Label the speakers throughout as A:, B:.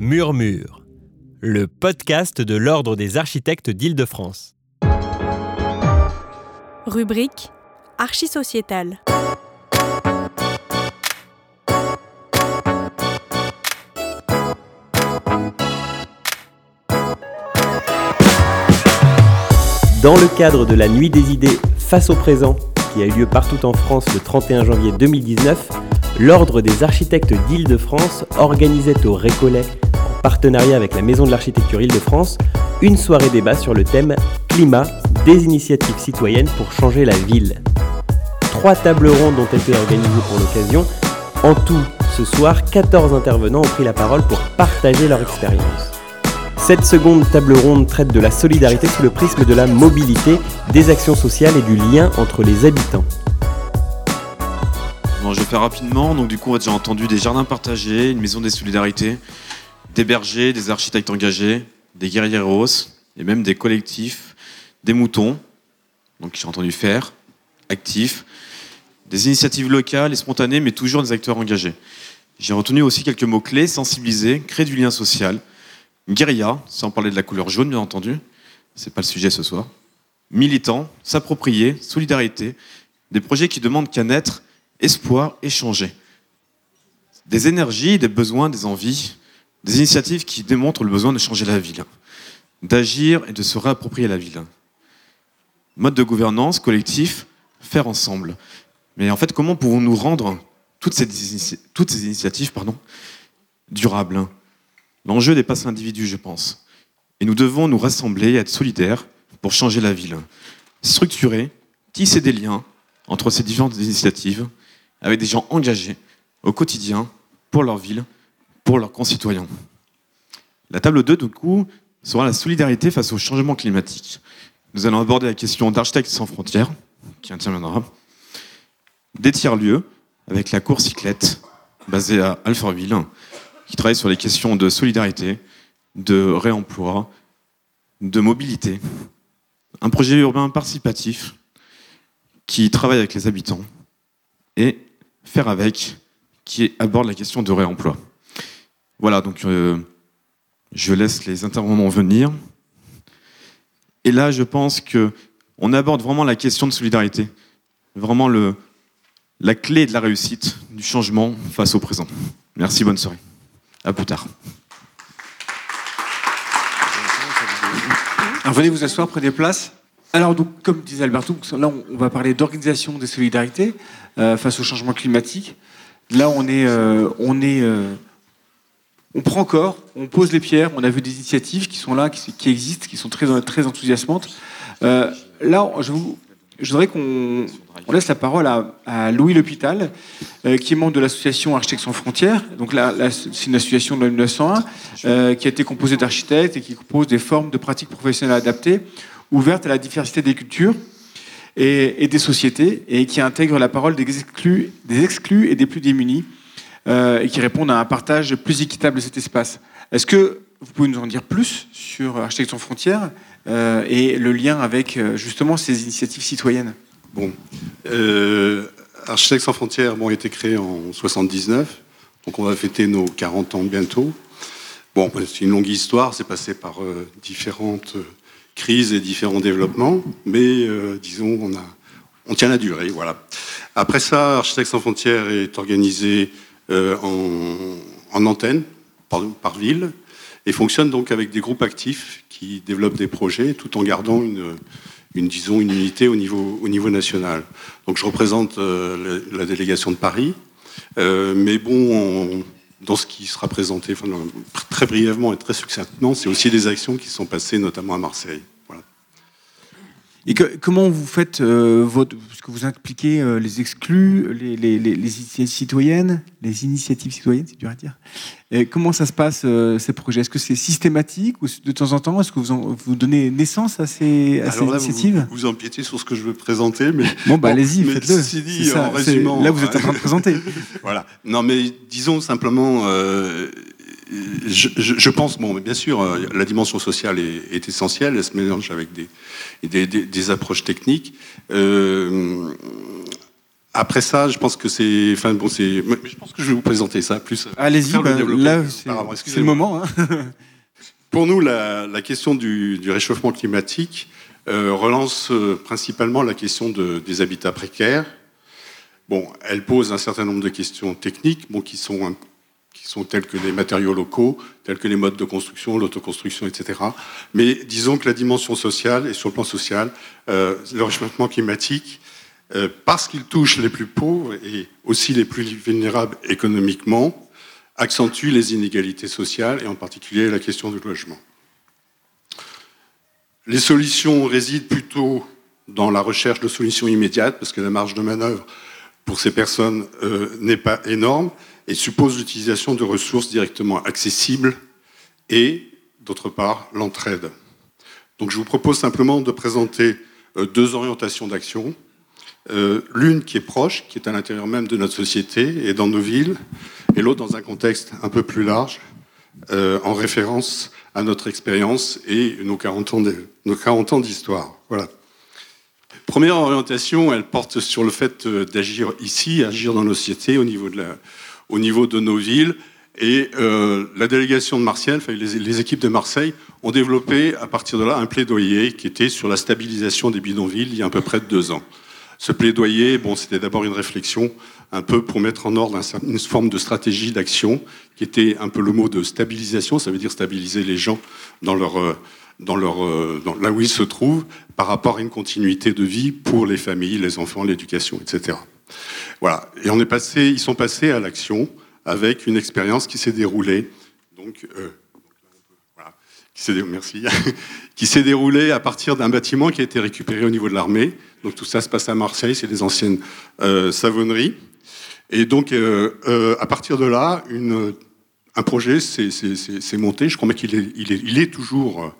A: Murmure, le podcast de l'Ordre des architectes d'Île-de-France.
B: Rubrique Archisociétale.
A: Dans le cadre de la Nuit des idées face au présent, qui a eu lieu partout en France le 31 janvier 2019, l'Ordre des architectes d'Île-de-France organisait au Récollet, partenariat avec la Maison de l'Architecture Île-de-France, une soirée débat sur le thème Climat, des initiatives citoyennes pour changer la ville. Trois tables rondes ont été organisées pour l'occasion. En tout, ce soir, 14 intervenants ont pris la parole pour partager leur expérience. Cette seconde table ronde traite de la solidarité sous le prisme de la mobilité, des actions sociales et du lien entre les habitants.
C: Bon, je vais faire rapidement. Donc, du coup, on a déjà entendu des jardins partagés, une maison des solidarités, des bergers, des architectes engagés, des guerrieros et même des collectifs, des moutons, donc j'ai entendu faire, actifs, des initiatives locales et spontanées, mais toujours des acteurs engagés. J'ai retenu aussi quelques mots-clés sensibiliser, créer du lien social, guérilla, sans parler de la couleur jaune, bien entendu, c'est pas le sujet ce soir, militant, s'approprier, solidarité, des projets qui demandent qu'à naître, espoir et changer. Des énergies, des besoins, des envies, des initiatives qui démontrent le besoin de changer la ville, d'agir et de se réapproprier la ville. Mode de gouvernance, collectif, faire ensemble. Mais en fait, comment pouvons-nous rendre toutes ces, initiatives durables? L'enjeu dépasse l'individu, je pense. Et nous devons nous rassembler et être solidaires pour changer la ville. Structurer, tisser des liens entre ces différentes initiatives avec des gens engagés au quotidien pour leur ville, pour leurs concitoyens. La table 2, du coup, sera la solidarité face au changement climatique. Nous allons aborder la question d'Architectes sans frontières, qui interviendra, des tiers-lieux, avec la course cyclette, basée à Alfortville, qui travaille sur les questions de solidarité, de réemploi, de mobilité. Un projet urbain participatif qui travaille avec les habitants et faire avec, qui aborde la question de réemploi. Voilà, donc euh, je laisse les intervenants venir. Et là, je pense que on aborde vraiment la question de solidarité, vraiment la clé de la réussite, du changement face au présent. Merci, bonne soirée. À plus tard.
D: Venez vous asseoir près des. Alors, donc, comme disait Alberto, là, on va parler d'organisation des solidarités euh, face au changement climatique. Là, on est, on est, euh, on prend corps, on pose les pierres. On a vu des initiatives qui sont là, qui, existent, qui sont très, enthousiasmantes. Euh, là, je, voudrais qu'on on laisse la parole à, Louis L'Hôpital, euh, qui est membre de l'association Architectes sans frontières. Donc là, c'est une association de 1901 euh, qui a été composée d'architectes et qui propose des formes de pratiques professionnelles adaptées, ouvertes à la diversité des cultures et, et des sociétés, et qui intègre la parole des exclus, des exclus et des plus démunis, euh, et qui répondent à un partage plus équitable de cet espace. Est-ce que vous pouvez nous en dire plus sur Architectes sans frontières euh, et le lien avec euh, justement ces initiatives citoyennes?
E: Bon, euh, Architectes sans frontières bon, a été créé en 79, donc on va fêter nos 40 ans bientôt. Bon, c'est une longue histoire, c'est passé par différentes crises et différents développements, mais disons, on, a, on tient la durée, voilà. Après ça, Architectes sans frontières est organisé en, en antenne, par, ville, et fonctionne donc avec des groupes actifs qui développent des projets tout en gardant une, disons, une unité au niveau, au niveau national. Donc je représente euh, la, délégation de Paris, euh, mais bon, on- dans ce qui sera présenté très brièvement et très succinctement, c'est aussi des actions qui sont passées notamment à Marseille.
D: Et que- comment vous faites euh, votre. Parce que vous impliquez euh, les exclus, les, les, les, les initiatives citoyennes, les initiatives citoyennes, c'est dur à dire. Et comment ça se passe, euh, ces projets? Est-ce que c'est systématique ou de temps en temps Est-ce que vous, en- vous donnez naissance à ces, à ces
E: Alors là,
D: initiatives?
E: vous, vous empiétez sur ce que je veux présenter, mais
D: Bon, bah
E: Bon,
D: allez-y, faites-le.
E: ceci dit,
D: C'est ça,
E: en
D: c'est-
E: résumant,
D: Là, vous êtes en train de présenter.
E: Voilà. Non, mais disons simplement, euh, je, je- je pense, bon, mais bien sûr, euh, la dimension sociale est, est essentielle. Elle se mélange avec des, des, des- des approches techniques. Euh, Après ça, je pense que c'est. Enfin, bon, c'est. Je pense que je vais vous présenter ça plus.
D: Allez-y, bah, là, c'est le moment. Hein.
E: Pour nous, la, la question du, du, réchauffement climatique euh, relance euh, principalement la question de, des habitats précaires. Bon, elle pose un certain nombre de questions techniques, bon, qui sont qui sont telles que les matériaux locaux, tels que les modes de construction, l'autoconstruction, etc. Mais disons que la dimension sociale, et sur le plan social, euh, le réchauffement climatique euh, parce qu'il touche les plus pauvres et aussi les plus vulnérables économiquement, accentue les inégalités sociales et en particulier la question du logement. Les solutions résident plutôt dans la recherche de solutions immédiates parce que la marge de manœuvre pour ces personnes euh, n'est pas énorme et suppose l'utilisation de ressources directement accessibles et, d'autre part, l'entraide. Donc je vous propose simplement de présenter euh, deux orientations d'action euh, l'une qui est proche, qui est à l'intérieur même de notre société et dans nos villes, et l'autre dans un contexte un peu plus large, euh, en référence à notre expérience et nos 40 ans, nos 40 ans d'histoire. Voilà. Première orientation, elle porte sur le fait d'agir ici, agir dans nos sociétés, au niveau de, la, au niveau de nos villes. Et euh, la délégation de Marseille, enfin, les, équipes de Marseille, ont développé à partir de là un plaidoyer qui était sur la stabilisation des bidonvilles il y a à peu près deux ans. Ce plaidoyer, bon, c'était d'abord une réflexion un peu pour mettre en ordre une forme de stratégie d'action qui était un peu le mot de stabilisation. Ça veut dire stabiliser les gens dans leur, euh, dans leur, euh, là où ils se trouvent par rapport à une continuité de vie pour les familles, les enfants, l'éducation, etc. Voilà. Et on est passé, ils sont passés à l'action avec une expérience qui s'est déroulée. Donc, euh, qui s'est merci, qui s'est déroulé à partir d'un bâtiment qui a été récupéré au niveau de l'armée. Donc tout ça se passe à Marseille, c'est des anciennes euh, savonneries. Et donc euh, à partir de là, un projet s'est monté. Je crois qu'il est, toujours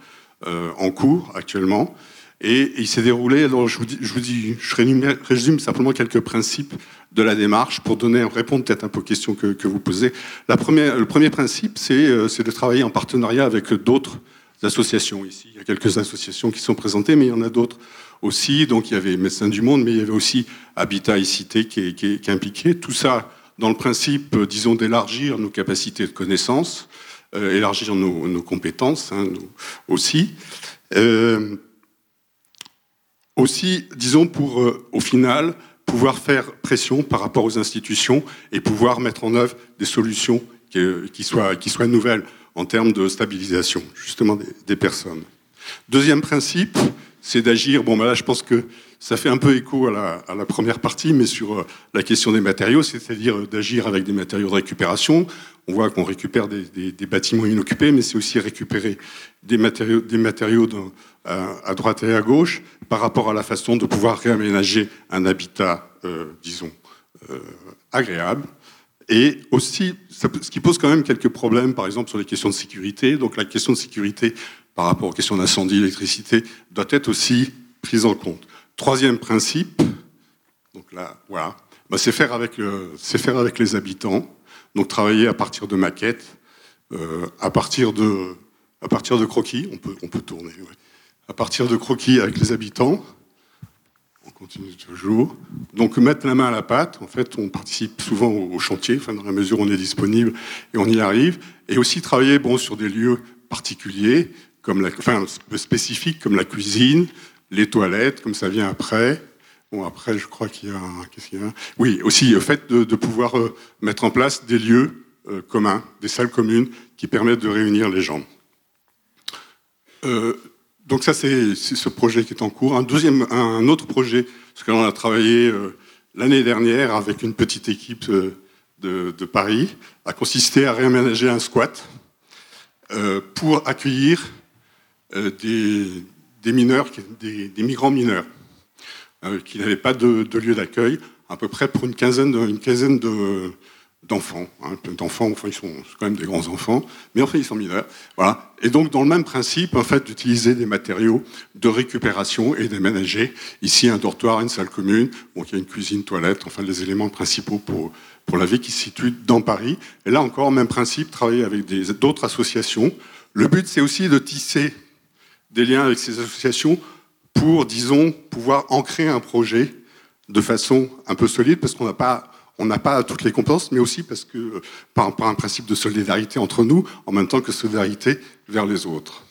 E: en cours actuellement. Et, il s'est déroulé, alors je vous, dis, je, vous dis, je résume simplement quelques principes de la démarche pour donner, répondre peut-être un peu aux questions que, que vous posez. La première, le premier principe, c'est de travailler en partenariat avec d'autres associations ici. Il y a quelques associations qui sont présentées, mais il y en a d'autres aussi. Donc il y avait Médecins du Monde, mais il y avait aussi Habitat et Cité qui est, qui qui est impliqué. Tout ça dans le principe, euh, disons, d'élargir nos capacités de connaissance, euh, élargir nos, nos compétences hein, nous, aussi. Euh, aussi, disons, pour, euh, au final, pouvoir faire pression par rapport aux institutions et pouvoir mettre en œuvre des solutions qui, qui, soient, nouvelles en termes de stabilisation, justement, des, personnes. Deuxième principe, c'est d'agir. Bon, ben là, je pense que ça fait un peu écho à la, première partie, mais sur euh, la question des matériaux, c'est-à-dire euh, d'agir avec des matériaux de récupération. On voit qu'on récupère des, bâtiments inoccupés, mais c'est aussi récupérer des matériaux, des matériaux de, à, à, droite et à gauche par rapport à la façon de pouvoir réaménager un habitat, euh, disons, euh, agréable. Et aussi, ce qui pose quand même quelques problèmes, par exemple sur les questions de sécurité. Donc la question de sécurité par rapport aux questions d'incendie, d'électricité, doit être aussi prise en compte. Troisième principe, donc là, voilà, bah, c'est faire, avec, euh, faire avec les habitants, donc travailler à partir de maquettes, euh, à, partir de, à partir de croquis, on peut, on peut tourner, ouais. À partir de croquis avec les habitants, on continue toujours. Donc mettre la main à la pâte, en fait, on participe souvent au, chantier, enfin, dans la mesure où on est disponible et on y arrive, et aussi travailler bon, sur des lieux particuliers, comme enfin, spécifiques comme la cuisine, les toilettes, comme ça vient après. Bon, après, je crois qu'il y a. Qu'est-ce qu'il y a Oui, aussi le fait de, de pouvoir euh, mettre en place des lieux euh, communs, des salles communes qui permettent de réunir les gens. Euh, donc ça, c'est ce projet qui est en cours. Un deuxième, un autre projet, parce que l'on a travaillé euh, l'année dernière avec une petite équipe euh, de, Paris, a consisté à réaménager un squat pour accueillir euh, des, mineurs, des, migrants mineurs, euh, qui n'avaient pas de, de lieu d'accueil, à peu près pour une quinzaine de, une quinzaine de, d'enfants. Hein, d'enfants, enfin, ils sont quand même des grands enfants, mais enfin, ils sont mineurs. Voilà. Et donc, dans le même principe, en fait, d'utiliser des matériaux de récupération et d'aménager ici un dortoir, une salle commune, bon, il y a une cuisine, toilette, enfin, les éléments principaux pour, pour la vie qui se situe dans Paris. Et là encore, même principe, travailler avec d'autres associations. Le but, c'est aussi de tisser des liens avec ces associations pour, disons, pouvoir ancrer un projet de façon un peu solide, parce qu'on n'a pas, on n'a pas toutes les compétences, mais aussi parce que par, par, un principe de solidarité entre nous, en même temps que solidarité vers les autres.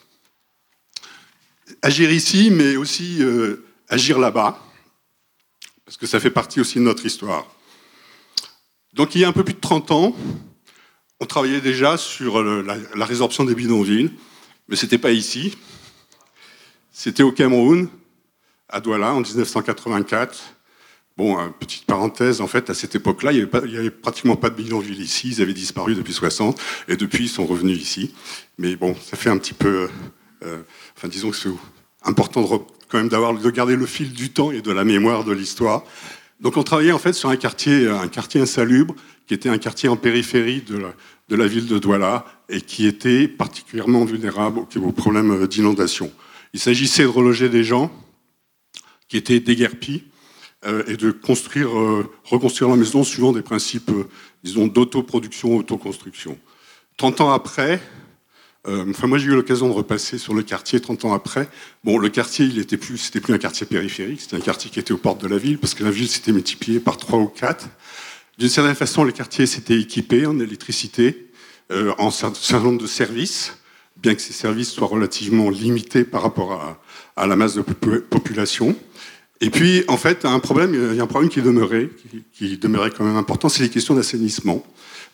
E: Agir ici, mais aussi euh, agir là-bas, parce que ça fait partie aussi de notre histoire. Donc il y a un peu plus de 30 ans, on travaillait déjà sur la, la résorption des bidonvilles, mais ce n'était pas ici, c'était au Cameroun, à Douala, en 1984. Bon, petite parenthèse, en fait, à cette époque-là, il n'y avait, pratiquement pas de bidonville ici. Ils avaient disparu depuis 60, et depuis, ils sont revenus ici. Mais bon, ça fait un petit peu... Euh, enfin, disons que c'est important de, quand même d'avoir de garder le fil du temps et de la mémoire de l'histoire. Donc, on travaillait en fait sur un quartier, un quartier insalubre, qui était un quartier en périphérie de la, de la ville de Douala, et qui était particulièrement vulnérable aux problèmes d'inondation. Il s'agissait de reloger des gens qui étaient déguerpis, euh, et de euh, reconstruire la maison suivant des principes, euh, disons, d'autoproduction, autoconstruction. 30 ans après, enfin moi j'ai eu l'occasion de repasser sur le quartier 30 ans après. Bon, le quartier, il était plus, c'était plus un quartier périphérique, c'était un quartier qui était aux portes de la ville, parce que la ville s'était multipliée par 3 ou 4. D'une certaine façon, le quartier s'était équipé en électricité, en un certain nombre de services, bien que ces services soient relativement limités par rapport à la masse de population. Et puis, en fait, un problème, il y a un problème qui demeurait, qui, demeurait quand même important, c'est les questions d'assainissement.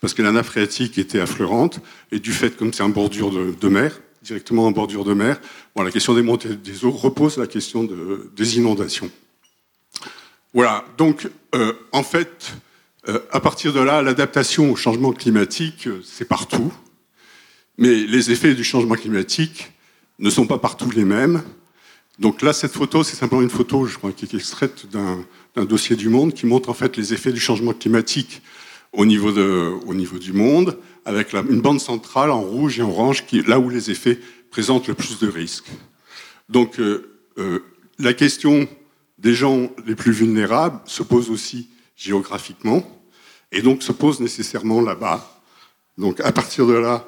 E: Parce que la nappe phréatique était affleurante, et du fait, comme c'est en bordure de, mer, directement en bordure de mer, la question des montées des eaux repose la question de, des inondations. Voilà, donc, euh, en fait, euh, à partir de là, l'adaptation au changement climatique, euh, c'est partout. Mais les effets du changement climatique ne sont pas partout les mêmes. Donc là, cette photo, c'est simplement une photo, je crois, qui est extraite d'un dossier du Monde qui montre en fait les effets du changement climatique au niveau, du monde, avec une bande centrale en rouge et en orange, qui, là où les effets présentent le plus de risques. Donc euh, euh, la question des gens les plus vulnérables se pose aussi géographiquement, et donc se pose nécessairement là-bas. Donc à partir de là,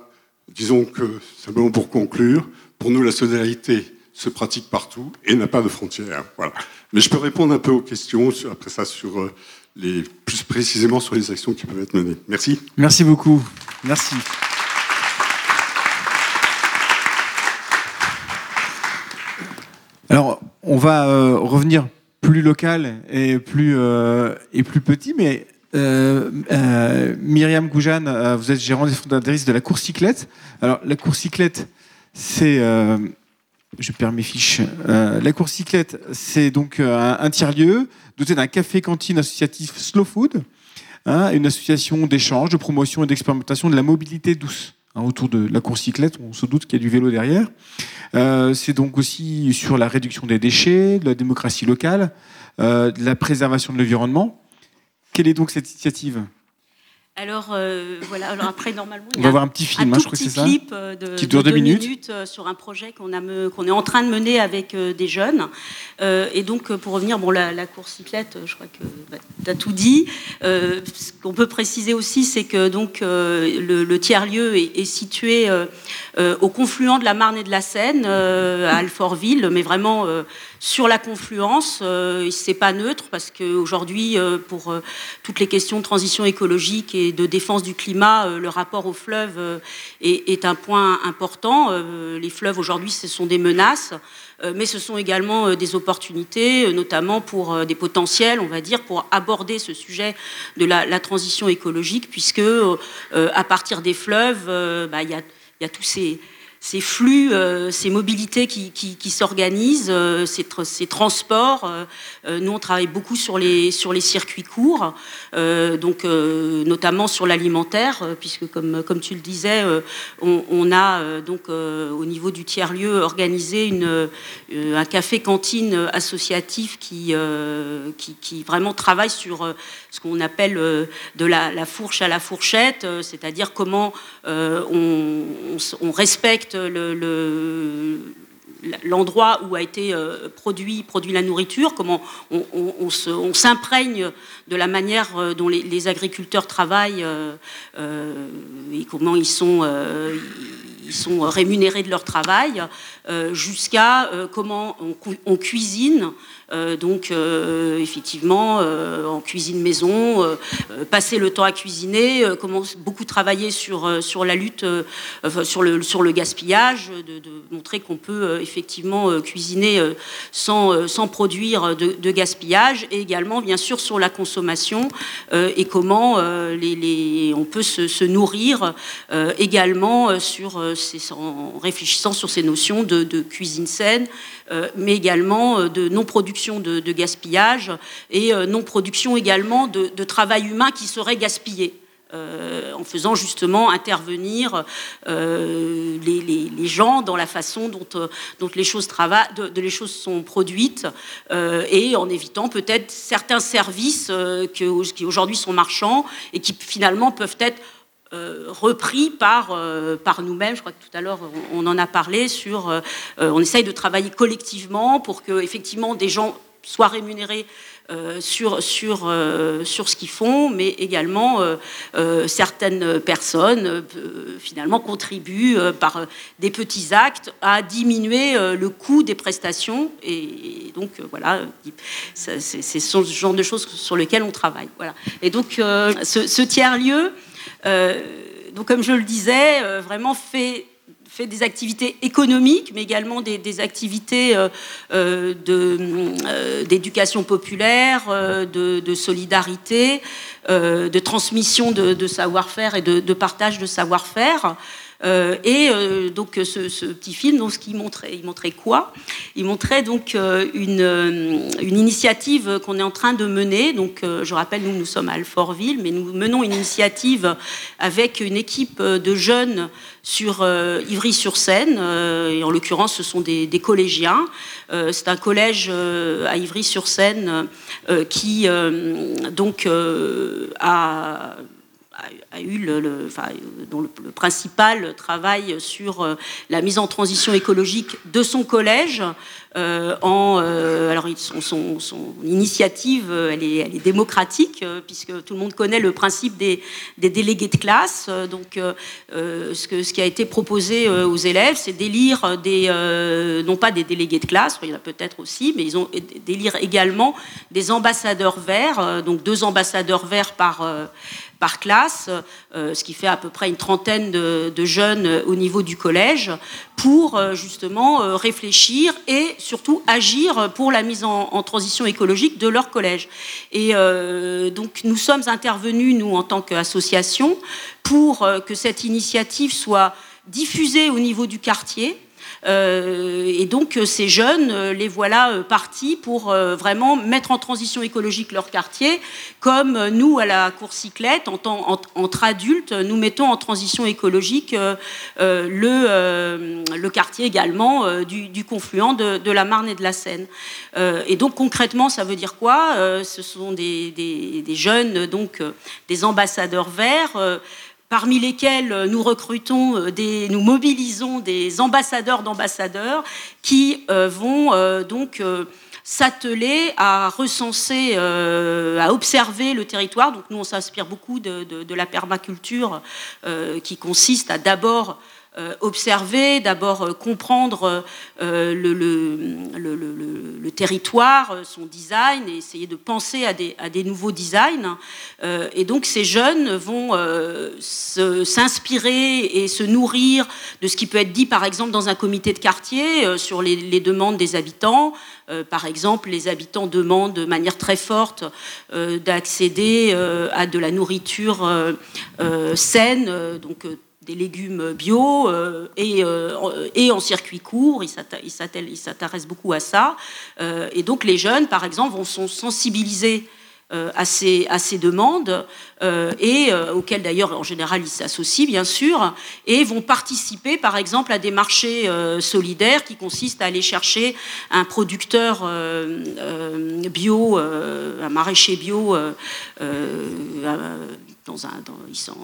E: disons que, simplement pour conclure, pour nous la solidarité se pratique partout et n'a pas de frontières. Voilà. Mais je peux répondre un peu aux questions après ça sur euh, les plus précisément sur les actions qui peuvent être menées. Merci.
D: Merci beaucoup. Merci. Alors, on va euh, revenir plus local et plus euh, et plus petit, mais Myriam Goujane, vous êtes gérante et fondatrice de la course cyclette. Alors, la course cyclette, c'est je perds mes fiches. Euh, la course cyclette, c'est donc euh, un, tiers-lieu doté d'un café-cantine associatif Slow Food, hein, une association d'échange, de promotion et d'expérimentation de la mobilité douce. Hein, autour de la course cyclette, on se doute qu'il y a du vélo derrière. Euh, c'est donc aussi sur la réduction des déchets, de la démocratie locale, de la préservation de l'environnement. Quelle est donc cette initiative?
F: Alors euh, voilà. Alors après normalement
D: on va voir un petit film,
F: un
D: hein,
F: je crois
D: que c'est
F: ça, clip euh, de,
D: qui dure deux, minutes.
F: Euh, sur un projet qu'on a qu'on est en train de mener avec des jeunes. et donc pour revenir, bon la, la course cyclette, je crois que bah, tu as tout dit. ce qu'on peut préciser aussi, c'est que donc le, tiers lieu est, est situé au confluent de la Marne et de la Seine, à Alfortville, mais vraiment sur la confluence, euh, c'est pas neutre parce qu'aujourd'hui, euh, pour euh, toutes les questions de transition écologique et de défense du climat, le rapport aux fleuves est, un point important. les fleuves aujourd'hui, ce sont des menaces, mais ce sont également des opportunités, notamment pour des potentiels, on va dire, pour aborder ce sujet de la, transition écologique, puisque à partir des fleuves, bah, il y a tous ces ces flux, euh, ces mobilités qui, s'organisent, euh, ces, transports. Euh, nous, on travaille beaucoup sur les, circuits courts, donc notamment sur l'alimentaire, puisque comme, tu le disais, on, a donc au niveau du tiers-lieu organisé une, un café-cantine associatif qui, qui, vraiment travaille sur ce qu'on appelle de la, fourche à la fourchette, c'est-à-dire comment on, respecte l'endroit où a été euh, produit, produit la nourriture, comment on, s'imprègne de la manière euh, dont les, agriculteurs travaillent euh, et comment ils sont ils sont rémunérés de leur travail, jusqu'à comment on, cuisine euh, donc, euh, effectivement, euh, en cuisine maison, passer le temps à cuisiner, beaucoup travailler sur, la lutte, sur, le, gaspillage, de, montrer qu'on peut effectivement cuisiner sans, produire de, gaspillage, et également, bien sûr, sur la consommation et comment on peut se, nourrir également en réfléchissant sur ces notions de cuisine saine, mais également de non-production de, gaspillage et euh, non-production également de, travail humain qui serait gaspillé. Euh, en faisant justement intervenir euh, les, gens dans la façon dont, les, choses sont produites et en évitant peut-être certains services qui aujourd'hui sont marchands et qui finalement peuvent être euh, repris par, euh, par nous-mêmes. Je crois que tout à l'heure, on, en a parlé sur. Euh, on essaye de travailler collectivement pour que, effectivement, des gens soient rémunérés sur, sur, sur ce qu'ils font, mais également certaines personnes finalement contribuent par des petits actes à diminuer le coût des prestations. Et, donc voilà, c'est ce genre de choses sur lesquelles on travaille. Voilà. Et donc ce, tiers-lieu, euh, donc, comme je le disais, euh, vraiment fait fait des activités économiques, mais également des, activités euh, d'éducation populaire, de, solidarité, de transmission de, savoir-faire et de, partage de savoir-faire. Euh, et euh, donc ce, petit film, donc, ce qu'il montrait, il montrait quoi? Il montrait donc euh, une, initiative qu'on est en train de mener. Donc je rappelle, nous nous sommes à Alfortville, mais nous menons une initiative avec une équipe de jeunes sur Ivry-sur-Seine, et en l'occurrence ce sont des, des collégiens. C'est un collège à Ivry-sur-Seine qui donc a a, eu le, enfin, dont le, principal travail sur euh, la mise en transition écologique de son collège. Euh, en, euh, alors son, son, son, initiative, elle est, elle est démocratique puisque tout le monde connaît le principe des, des délégués de classe. donc, ce, que, ce qui a été proposé aux élèves, c'est d'élire des, non pas des délégués de classe, il y en a peut-être aussi, mais ils ont d'élire également des ambassadeurs verts, donc deux ambassadeurs verts par par classe, euh, ce qui fait à peu près une trentaine de, jeunes au niveau du collège, pour euh, justement euh, réfléchir et surtout agir pour la mise en, transition écologique de leur collège. Et donc nous sommes intervenus, nous, en tant qu'association, pour que cette initiative soit diffusée au niveau du quartier et donc euh, ces jeunes, euh, les voilà partis pour vraiment mettre en transition écologique leur quartier, comme nous à la cour cyclette, en entre adultes, nous mettons en transition écologique le, quartier également du, confluent de, la Marne et de la Seine. et donc concrètement, ça veut dire quoi? Ce sont des, des, des, jeunes, donc des ambassadeurs verts parmi lesquels euh, nous recrutons, euh, des, nous mobilisons des ambassadeurs d'ambassadeurs qui euh, vont donc s'atteler à recenser, à observer le territoire. Donc nous, on s'inspire beaucoup de, la permaculture qui consiste à d'abord observer, d'abord euh, comprendre euh, le, territoire, son design, et essayer de penser à des, nouveaux designs. et donc ces jeunes vont s'inspirer et se nourrir de ce qui peut être dit par exemple dans un comité de quartier sur les, les demandes des habitants. par exemple, les habitants demandent de manière très forte d'accéder à de la nourriture saine, donc des légumes bio euh, et, euh, et, en circuit court. Ils s'intéressent beaucoup à ça. Euh, et donc les jeunes, par exemple, vont sont sensibilisés à ces, à, ces, demandes et auxquelles d'ailleurs en général ils s'associent bien sûr et vont participer par exemple à des marchés solidaires qui consistent à aller chercher un producteur bio, un maraîcher bio dans un, ils sont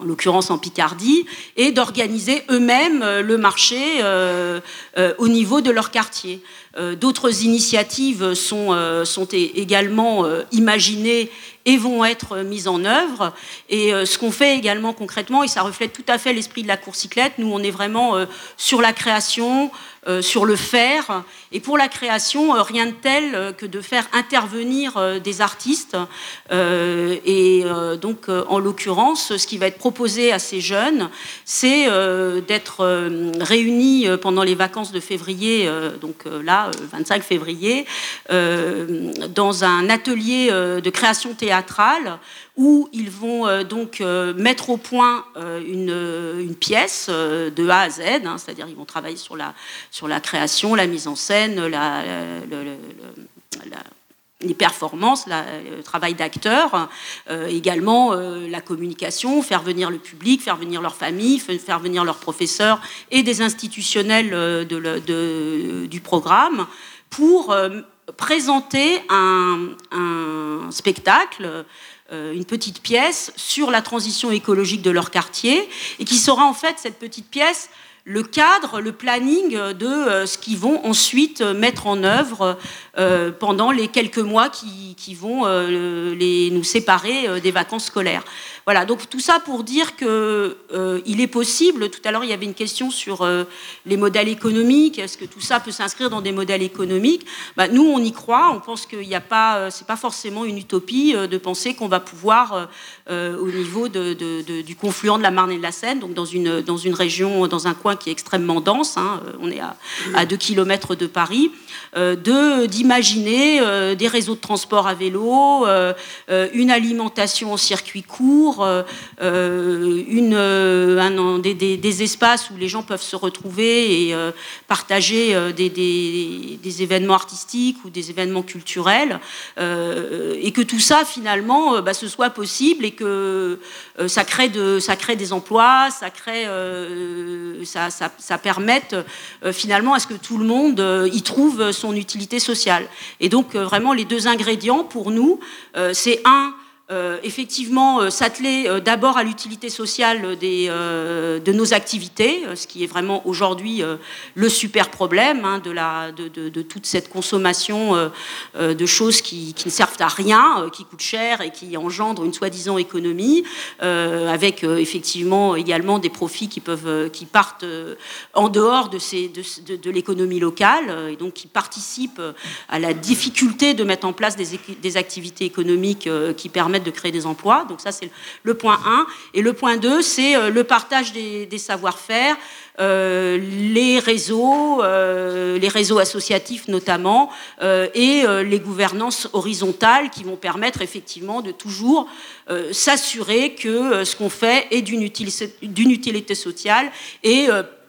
F: en l'occurrence en Picardie, et d'organiser eux-mêmes euh, le marché euh, euh, au niveau de leur quartier. D'autres initiatives sont, sont également imaginées et vont être mises en œuvre. Et ce qu'on fait également concrètement, et ça reflète tout à fait l'esprit de la course cyclette, nous on est vraiment sur la création, euh, sur le faire. Et pour la création, euh, rien de tel euh, que de faire intervenir des artistes. et donc, en l'occurrence, ce qui va être proposé à ces jeunes, c'est d'être réunis pendant les vacances de février, donc là, 25 février, dans un atelier de création théâtrale où ils vont euh, donc euh, mettre au point euh, une, pièce de A à Z, hein, c'est-à-dire ils vont travailler sur la, sur la création, la mise en scène, les performances, le travail d'acteur, également la communication, faire venir le public, faire venir leur famille, faire venir leurs professeurs et des institutionnels du programme pour présenter un, spectacle euh, une petite pièce sur la transition écologique de leur quartier et qui sera en fait cette petite pièce le cadre, le planning de euh, ce qu'ils vont ensuite mettre en œuvre euh, pendant les quelques mois qui, vont les, nous séparer des vacances scolaires. Voilà, donc tout ça pour dire que euh, est possible. Tout à l'heure, il y avait une question sur euh, les modèles économiques. Est-ce que tout ça peut s'inscrire dans des modèles économiques? Bah, Nous, on y croit. On pense qu'il n'y a pas, euh, pas forcément une utopie de penser qu'on va pouvoir, au niveau du confluent de la Marne et de la Seine, donc dans une dans une région, dans un coin qui est extrêmement dense. Hein, on est à, à 2 km de Paris. d'imaginer des réseaux de transport à vélo, une alimentation en circuit court euh, euh, une, euh, des, espaces où les gens peuvent se retrouver et partager des, événements artistiques ou des événements culturels, et que tout ça finalement bah, ce soit possible et que ça, crée ça crée des emplois, ça, crée, ça, ça, ça permette finalement à ce que tout le monde y trouve son utilité sociale. Et donc vraiment les deux ingrédients pour nous, c'est un, euh, effectivement euh, s'atteler euh, d'abord à l'utilité sociale des, de nos activités, ce qui est vraiment aujourd'hui le super problème hein, de, la, de, de, toute cette consommation de choses qui, ne servent à rien, qui coûtent cher et qui engendrent une soi-disant économie, avec effectivement également des profits qui, peuvent, qui partent en dehors de, ces, de, de l'économie locale et donc qui participent à la difficulté de mettre en place des, des activités économiques qui permettent de créer des emplois. Donc ça, c'est le point 1. Et le point 2, c'est euh, le partage des, savoir-faire, euh, les réseaux, euh, les réseaux associatifs notamment, et les gouvernances horizontales qui vont permettre effectivement de toujours s'assurer que ce qu'on fait est d'une utilité, sociale et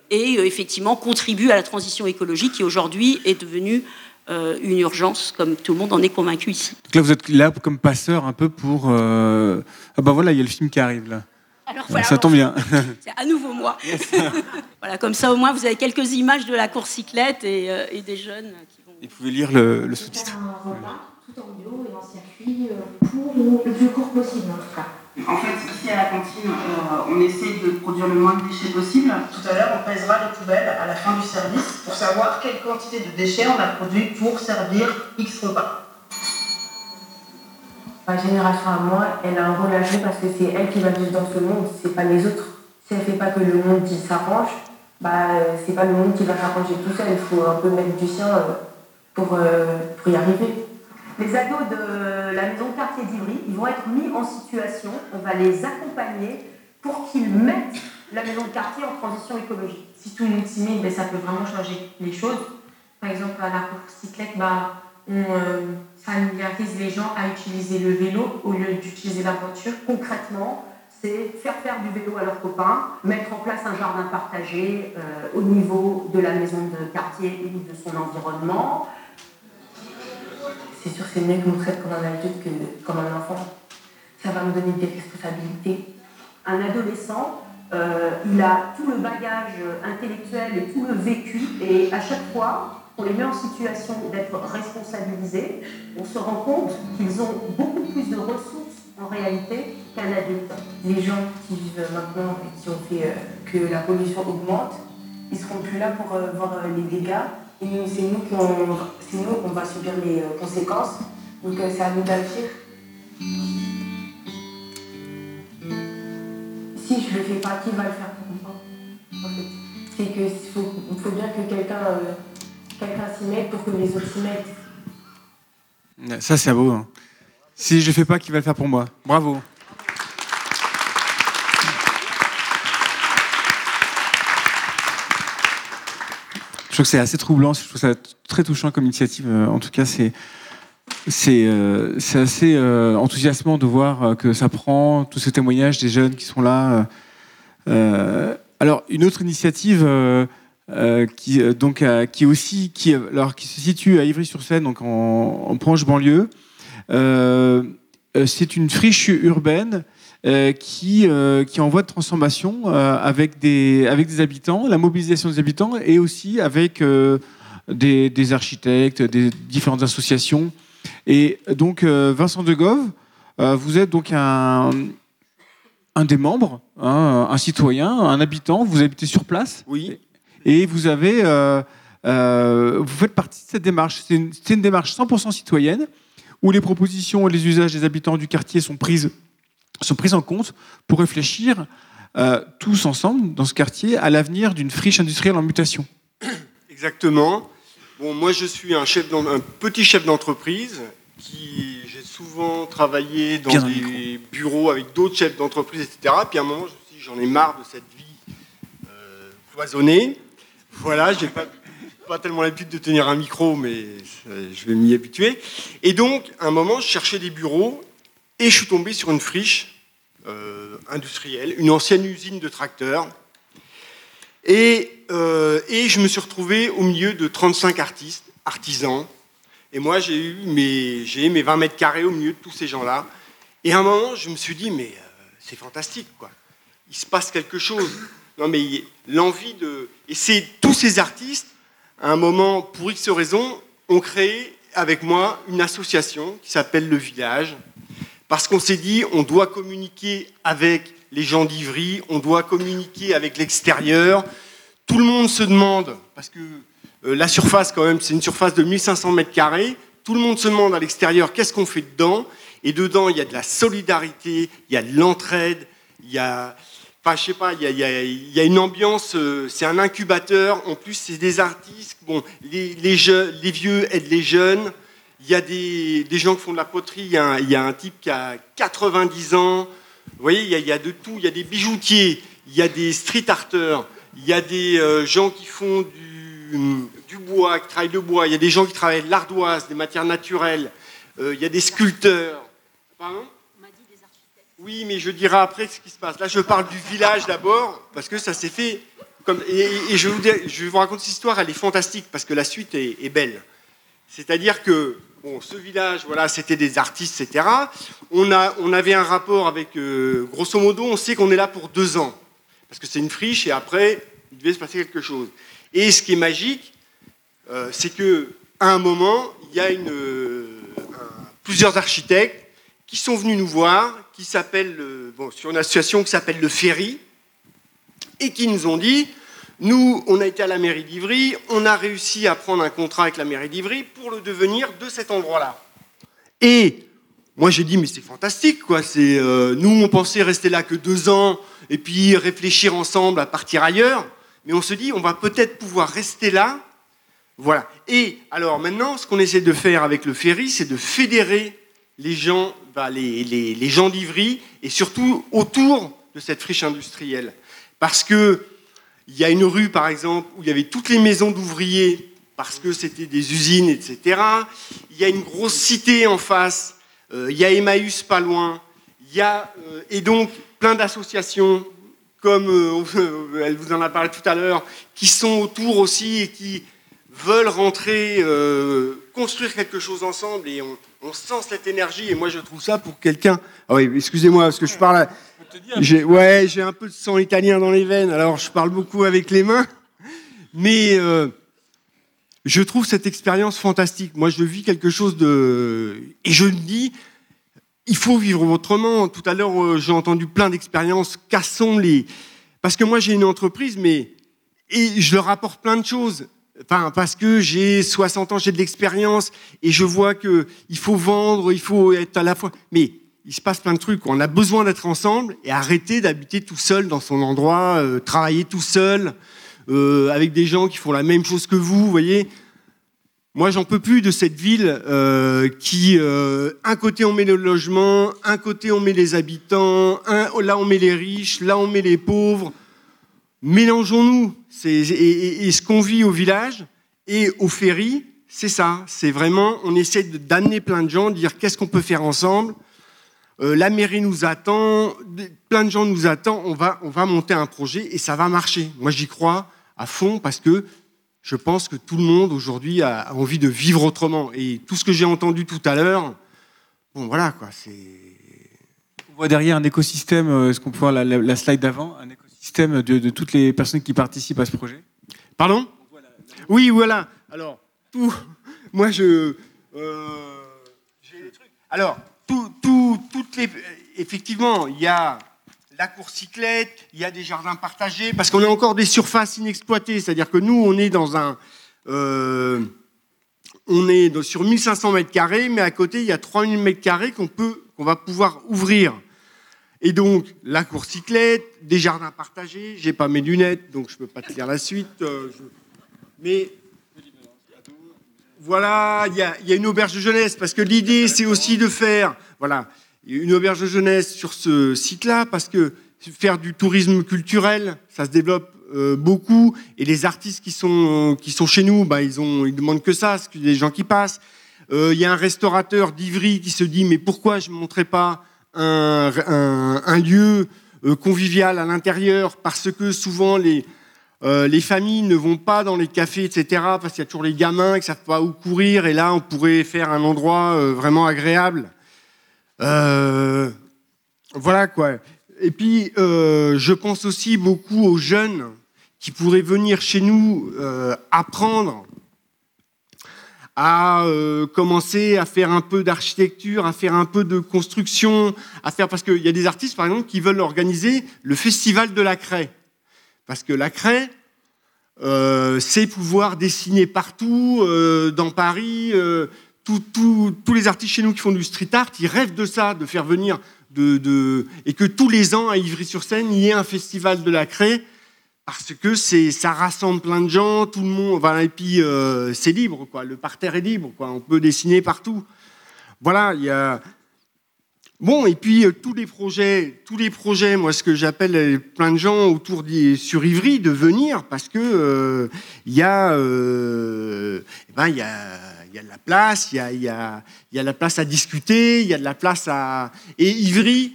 F: effectivement contribue à la transition écologique qui aujourd'hui est devenue euh, une urgence, comme tout le monde en est convaincu ici.
D: Donc là, vous êtes là comme passeur un peu pour. Euh, ah bah voilà, il y a le film qui arrive là.
F: Alors, voilà,
D: ça tombe bien.
F: C'est à nouveau moi. voilà, comme ça au moins vous avez quelques images de la course cyclette et, euh, et des jeunes qui vont.
D: Et vous pouvez lire le, le sous-titre.
G: Tout en bio et en circuit pour le plus court possible en tout cas.
H: En fait, ici à la cantine, euh, on essaie de produire le moins de déchets possible. Tout à l'heure, on pèsera les poubelles à la fin du service pour savoir quelle quantité de déchets on a produit pour servir X repas.
G: Ma génération à moi, elle a un rôle à jouer parce que c'est elle qui va vivre dans ce monde, c'est pas les autres. Si elle fait pas que le monde s'arrange, bah, c'est pas le monde qui va s'arranger tout seul. Il faut un peu mettre du sien euh, pour, euh, pour y arriver.
I: Les ados de la maison quartier d'Ivry, ils vont être mis en situation, on va les accompagner pour qu'ils mettent la maison de quartier en transition écologique.
G: Si tout le monde s'y met, ben, ça peut vraiment changer les choses. Par exemple, à la course bah, on euh, familiarise les gens à utiliser le vélo au lieu d'utiliser la voiture.
I: Concrètement, c'est faire faire du vélo à leurs copains, mettre en place un jardin partagé euh, au niveau de la maison de quartier et de son environnement,
G: c'est sûr c'est mieux que nous traite comme un adulte que comme un enfant. Ça va me donner des responsabilités.
I: Un adolescent, euh, il a tout le bagage intellectuel et tout le vécu, et à chaque fois, on les met en situation d'être responsabilisés, on se rend compte qu'ils ont beaucoup plus de ressources en réalité qu'un adulte.
G: Les gens qui vivent maintenant et qui ont fait euh, que la pollution augmente, ils seront plus là pour euh, voir les dégâts et c'est nous qu'on c'est nous qu'on va subir les euh, conséquences. Donc euh, c'est à nous d'agir. Si je le fais pas, qui va le faire pour moi en fait? C'est que faut, faut bien que quelqu'un euh, quelqu'un s'y mette pour que les autres s'y mettent.
D: Ça, c'est beau. hein. Si je le fais pas, qui va le faire pour moi? Bravo. Trouve que c'est assez troublant, je trouve ça très touchant comme initiative. Euh, En tout cas, c'est c'est euh, assez euh, enthousiasmant de voir euh, que ça prend tous ces témoignages des jeunes qui sont là. alors, une autre initiative qui donc qui aussi qui alors qui se situe à Ivry-sur-Seine, donc en, proche banlieue. C'est une friche urbaine euh, qui, euh, qui est en voie de transformation euh, avec, des, avec des habitants, la mobilisation des habitants et aussi avec euh, des, des architectes, des différentes associations. Et donc, Vincent Degove, euh, vous êtes donc un, un des membres, hein, un citoyen, un habitant, vous habitez sur place
J: Oui.
D: et vous avez, vous faites partie de cette démarche. C'est une, c'est une démarche 100% citoyenne où les propositions et les usages des habitants du quartier sont prises, sont prises en compte pour réfléchir euh, tous ensemble dans ce quartier à l'avenir d'une friche industrielle en mutation.
J: Exactement. Bon, moi, je suis un, chef d'en- un petit chef d'entreprise qui j'ai souvent travaillé dans
D: Bien
J: des bureaux avec d'autres chefs d'entreprise, etc. Puis à un moment, je me suis dit, j'en ai marre de cette vie euh, cloisonnée. Voilà, j'ai pas, pas tellement l'habitude de tenir un micro, mais euh, je vais m'y habituer. Et donc, à un moment, je cherchais des bureaux et je suis tombé sur une friche euh, industrielle, une ancienne usine de tracteurs. Et, euh, et je me suis retrouvé au milieu de 35 artistes, artisans. Et moi, j'ai eu mes, j'ai mes 20 mètres carrés au milieu de tous ces gens-là. Et à un moment, je me suis dit, mais euh, c'est fantastique, quoi. Il se passe quelque chose. Non, mais l'envie de. Et c'est tous ces artistes, à un moment, pour X raisons, ont créé avec moi une association qui s'appelle Le Village. Parce qu'on s'est dit, on doit communiquer avec les gens d'Ivry, on doit communiquer avec l'extérieur. Tout le monde se demande, parce que euh, la surface, quand même, c'est une surface de 1500 mètres carrés. Tout le monde se demande à l'extérieur qu'est-ce qu'on fait dedans? Et dedans, il y a de la solidarité, il y a de l'entraide, il y a. Je il y a, une ambiance, euh, c'est un incubateur. En plus, c'est des artistes. Les vieux aident les jeunes. Il y a des, gens qui font de la poterie. Il y, a un, type qui a 90 ans. Vous voyez, il y, a, de tout. Il y a des bijoutiers, il y a des street arters, il y a des euh, gens qui font du, bois, qui travaillent le bois. Il y a des gens qui travaillent de l'ardoise, des matières naturelles. Euh, il y a des sculpteurs. Pardon? Oui, mais je dirai après ce qui se passe. Là, je parle du village d'abord, parce que ça s'est fait. Et je, vous, vous raconter cette histoire, elle est fantastique, parce que la suite est belle. C'est-à-dire que ce village, voilà, c'était des artistes, etc. On, avait un rapport avec, euh, grosso modo, on sait qu'on est là pour deux ans, parce que c'est une friche, et après, il devait se passer quelque chose. Et ce qui est magique, euh, c'est que à un moment, il y a euh, plusieurs architectes qui sont venus nous voir, qui s'appellent, bon, sur une association qui s'appelle le Ferry, et qui nous ont dit, nous, on a été à la mairie d'Ivry, on a réussi à prendre un contrat avec la mairie d'Ivry pour le devenir de cet endroit-là. Et moi, j'ai dit, mais c'est fantastique, quoi. C'est, euh, nous, on pensait rester là que deux ans et puis réfléchir ensemble à partir ailleurs. Mais on se dit, on va peut-être pouvoir rester là. Voilà. Et alors maintenant, ce qu'on essaie de faire avec le ferry, c'est de fédérer les gens, bah, les, les- les gens d'Ivry et surtout autour de cette friche industrielle. Parce que il y a une rue, par exemple, où il y avait toutes les maisons d'ouvriers parce que c'était des usines, etc. Il y a une grosse cité en face. Euh, il y a Emmaüs pas loin. Il y a euh, et donc plein d'associations comme euh, elle vous en a parlé tout à l'heure, qui sont autour aussi et qui veulent rentrer, construire quelque chose ensemble et on, on sent cette énergie et moi je trouve ça pour quelqu'un. Ah oui, excusez-moi parce que je parle. à- J'ai, ouais, j'ai un peu de sang italien dans les veines, alors je parle beaucoup avec les mains, mais euh, je trouve cette expérience fantastique. Moi, je vis quelque chose de et je me dis, il faut vivre autrement. Tout à l'heure, euh, j'ai entendu plein d'expériences. Cassons les. Parce que moi, j'ai une entreprise, mais. Et je leur apporte plein de choses. Enfin, parce que j'ai 60 ans, j'ai de l'expérience et je vois que il faut vendre, il faut être à la fois. Mais il se passe plein de trucs. On a besoin d'être ensemble et arrêter d'habiter tout seul dans son endroit, euh, travailler tout seul euh, avec des gens qui font la même chose que vous. Voyez, moi, j'en peux plus de cette ville euh, qui, un côté on met le logement, un côté on met les habitants, là on met les riches, là on met les pauvres. Mélangeons-nous. Et, et- ce qu'on vit au village et au ferry, c'est ça. C'est vraiment, on essaie d'amener plein de gens, de dire qu'est-ce qu'on peut faire ensemble. Euh, la mairie nous attend, plein de gens nous attendent. On va, on va monter un projet et ça va marcher. Moi, j'y crois à fond parce que je pense que tout le monde aujourd'hui a envie de vivre autrement. Et tout ce que j'ai entendu tout à l'heure, bon, voilà quoi. C'est
D: On voit derrière un écosystème, euh, est-ce qu'on peut voir la, la- la slide d'avant, un écosystème de, de toutes les personnes qui participent à ce projet?
J: Pardon? Oui, voilà. Alors, tout. Moi, je. euh, j'ai des trucs. Alors, tout, tout, toutes les. Effectivement, il y a la course cyclette, il y a des jardins partagés, parce qu'on a encore des surfaces inexploitées. C'est-à-dire que nous, on est dans un. euh, on est sur 1500 mètres carrés, mais à côté, il y a 3000 mètres carrés qu'on peut, qu'on va pouvoir ouvrir. Et donc, la course cyclette, des jardins partagés. J'ai pas mes lunettes, donc je peux pas te lire la suite. euh, Mais voilà, il y, a- une auberge de jeunesse, parce que l'idée, c'est aussi de faire, voilà, une auberge de jeunesse sur ce site-là, parce que faire du tourisme culturel, ça se développe euh, beaucoup, et les artistes qui sont, qui sont chez nous, bah, ils, ont, ils demandent que ça, c'est des gens qui passent. Euh, Il y a un restaurateur d'Ivry qui se dit, mais pourquoi je ne montrais pas un lieu euh, convivial à l'intérieur? Parce que souvent, les, euh, les familles ne vont pas dans les cafés, etc., parce qu'il y a toujours les gamins qui ne savent pas où courir, et là, on pourrait faire un endroit euh, vraiment agréable. Euh, voilà quoi. Et puis, je pense aussi beaucoup aux jeunes qui pourraient venir chez nous apprendre à commencer à faire un peu d'architecture, à faire un peu de construction, à faire parce qu'il y a des artistes par exemple qui veulent organiser le festival de la craie, parce que la craie, euh, c'est pouvoir dessiner partout euh, dans Paris. euh, tous les artistes chez nous qui font du street art, ils rêvent de ça, de faire venir de, et que tous les ans à Ivry-sur-Seine, il y ait un festival de la craie parce que ça rassemble plein de gens, tout le monde, et puis c'est libre, quoi. Le parterre est libre, quoi. On peut dessiner partout. Voilà, il y a bon et puis euh, tous les projets, tous les projets, moi ce que j'appelle euh, plein de gens autour d'I- sur Ivry de venir parce que euh, il y a, euh, eh ben il y a il y a de la place, il y a il y a il y a de la place à discuter, il y a de la place à et Ivry,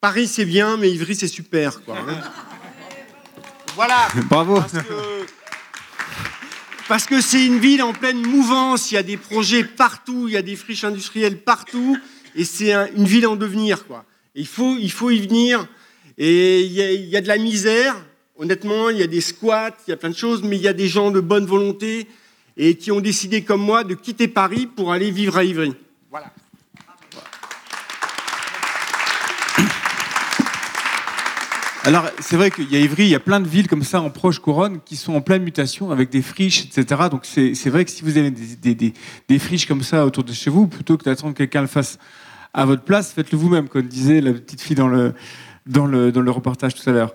J: Paris c'est bien, mais Ivry c'est super, quoi. hein. Voilà.
D: Bravo.
J: Parce que- Parce que c'est une ville en pleine mouvance, il y a des projets partout, il y a des friches industrielles partout, et c'est un- une ville en devenir, quoi. Il faut, il faut y venir. Et il y, a, de la misère, honnêtement, il y a des squats, il y a plein de choses, mais il y a des gens de bonne volonté et qui ont décidé, comme moi, de quitter Paris pour aller vivre à Ivry. Voilà.
D: Alors, c'est vrai qu'il y a Ivry, il y a plein de villes comme ça en proche couronne qui sont en pleine mutation avec des friches, etc. Donc, c'est vrai que si vous avez des friches comme ça autour de chez vous, plutôt que d'attendre que quelqu'un le fasse à votre place, faites-le vous-même, comme disait la petite fille dans le, dans le, dans le reportage tout à l'heure.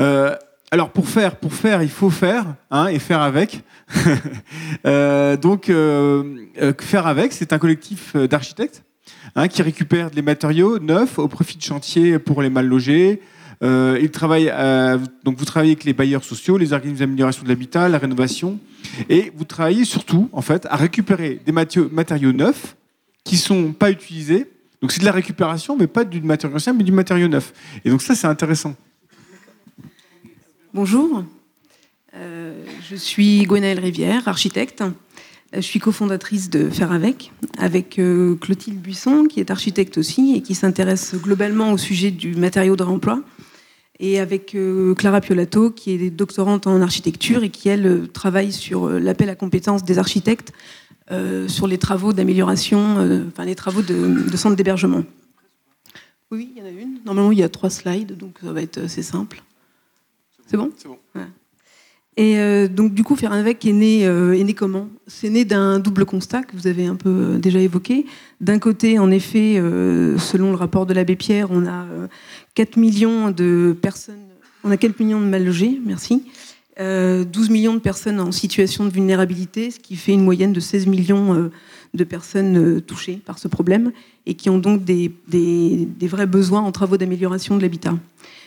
D: Euh, alors, pour faire, pour faire, il faut faire, hein, et faire avec. Euh, donc, euh, faire avec, c'est un collectif d'architectes hein, qui récupèrent des matériaux neufs au profit de chantiers pour les mal logés. Ils travaillent, donc vous travaillez avec les bailleurs sociaux, les organismes d'amélioration de l'habitat, la rénovation, et vous travaillez surtout, en fait, à récupérer des matériaux, neufs qui sont pas utilisés. Donc c'est de la récupération, mais pas du matériau ancien, mais du matériau neuf. Et donc ça, c'est intéressant.
K: Bonjour, Euh, je suis Gwenaëlle Rivière, architecte. Euh, Je suis cofondatrice de Faire Avec, avec euh, Clotilde Buisson, qui est architecte aussi et qui s'intéresse globalement au sujet du matériau de réemploi, et avec Clara Piolato, qui est doctorante en architecture et qui, elle, travaille sur l'appel à compétences des architectes euh, sur les travaux d'amélioration, euh, enfin les travaux de, de centres d'hébergement. Oui, il y en a une. Normalement, il y a trois slides, donc ça va être assez simple. C'est bon?
D: C'est bon.
K: Ouais. Et euh, donc, du coup, faire avec est né, euh, est né comment? C'est né d'un double constat que vous avez un peu euh, déjà évoqué. D'un côté, en effet, selon le rapport de l'abbé Pierre, on a 4 millions de personnes, on a 4 millions de mal logés, merci. 12 millions de personnes en situation de vulnérabilité, ce qui fait une moyenne de 16 millions de personnes touchées par ce problème et qui ont donc des, vrais besoins en travaux d'amélioration de l'habitat.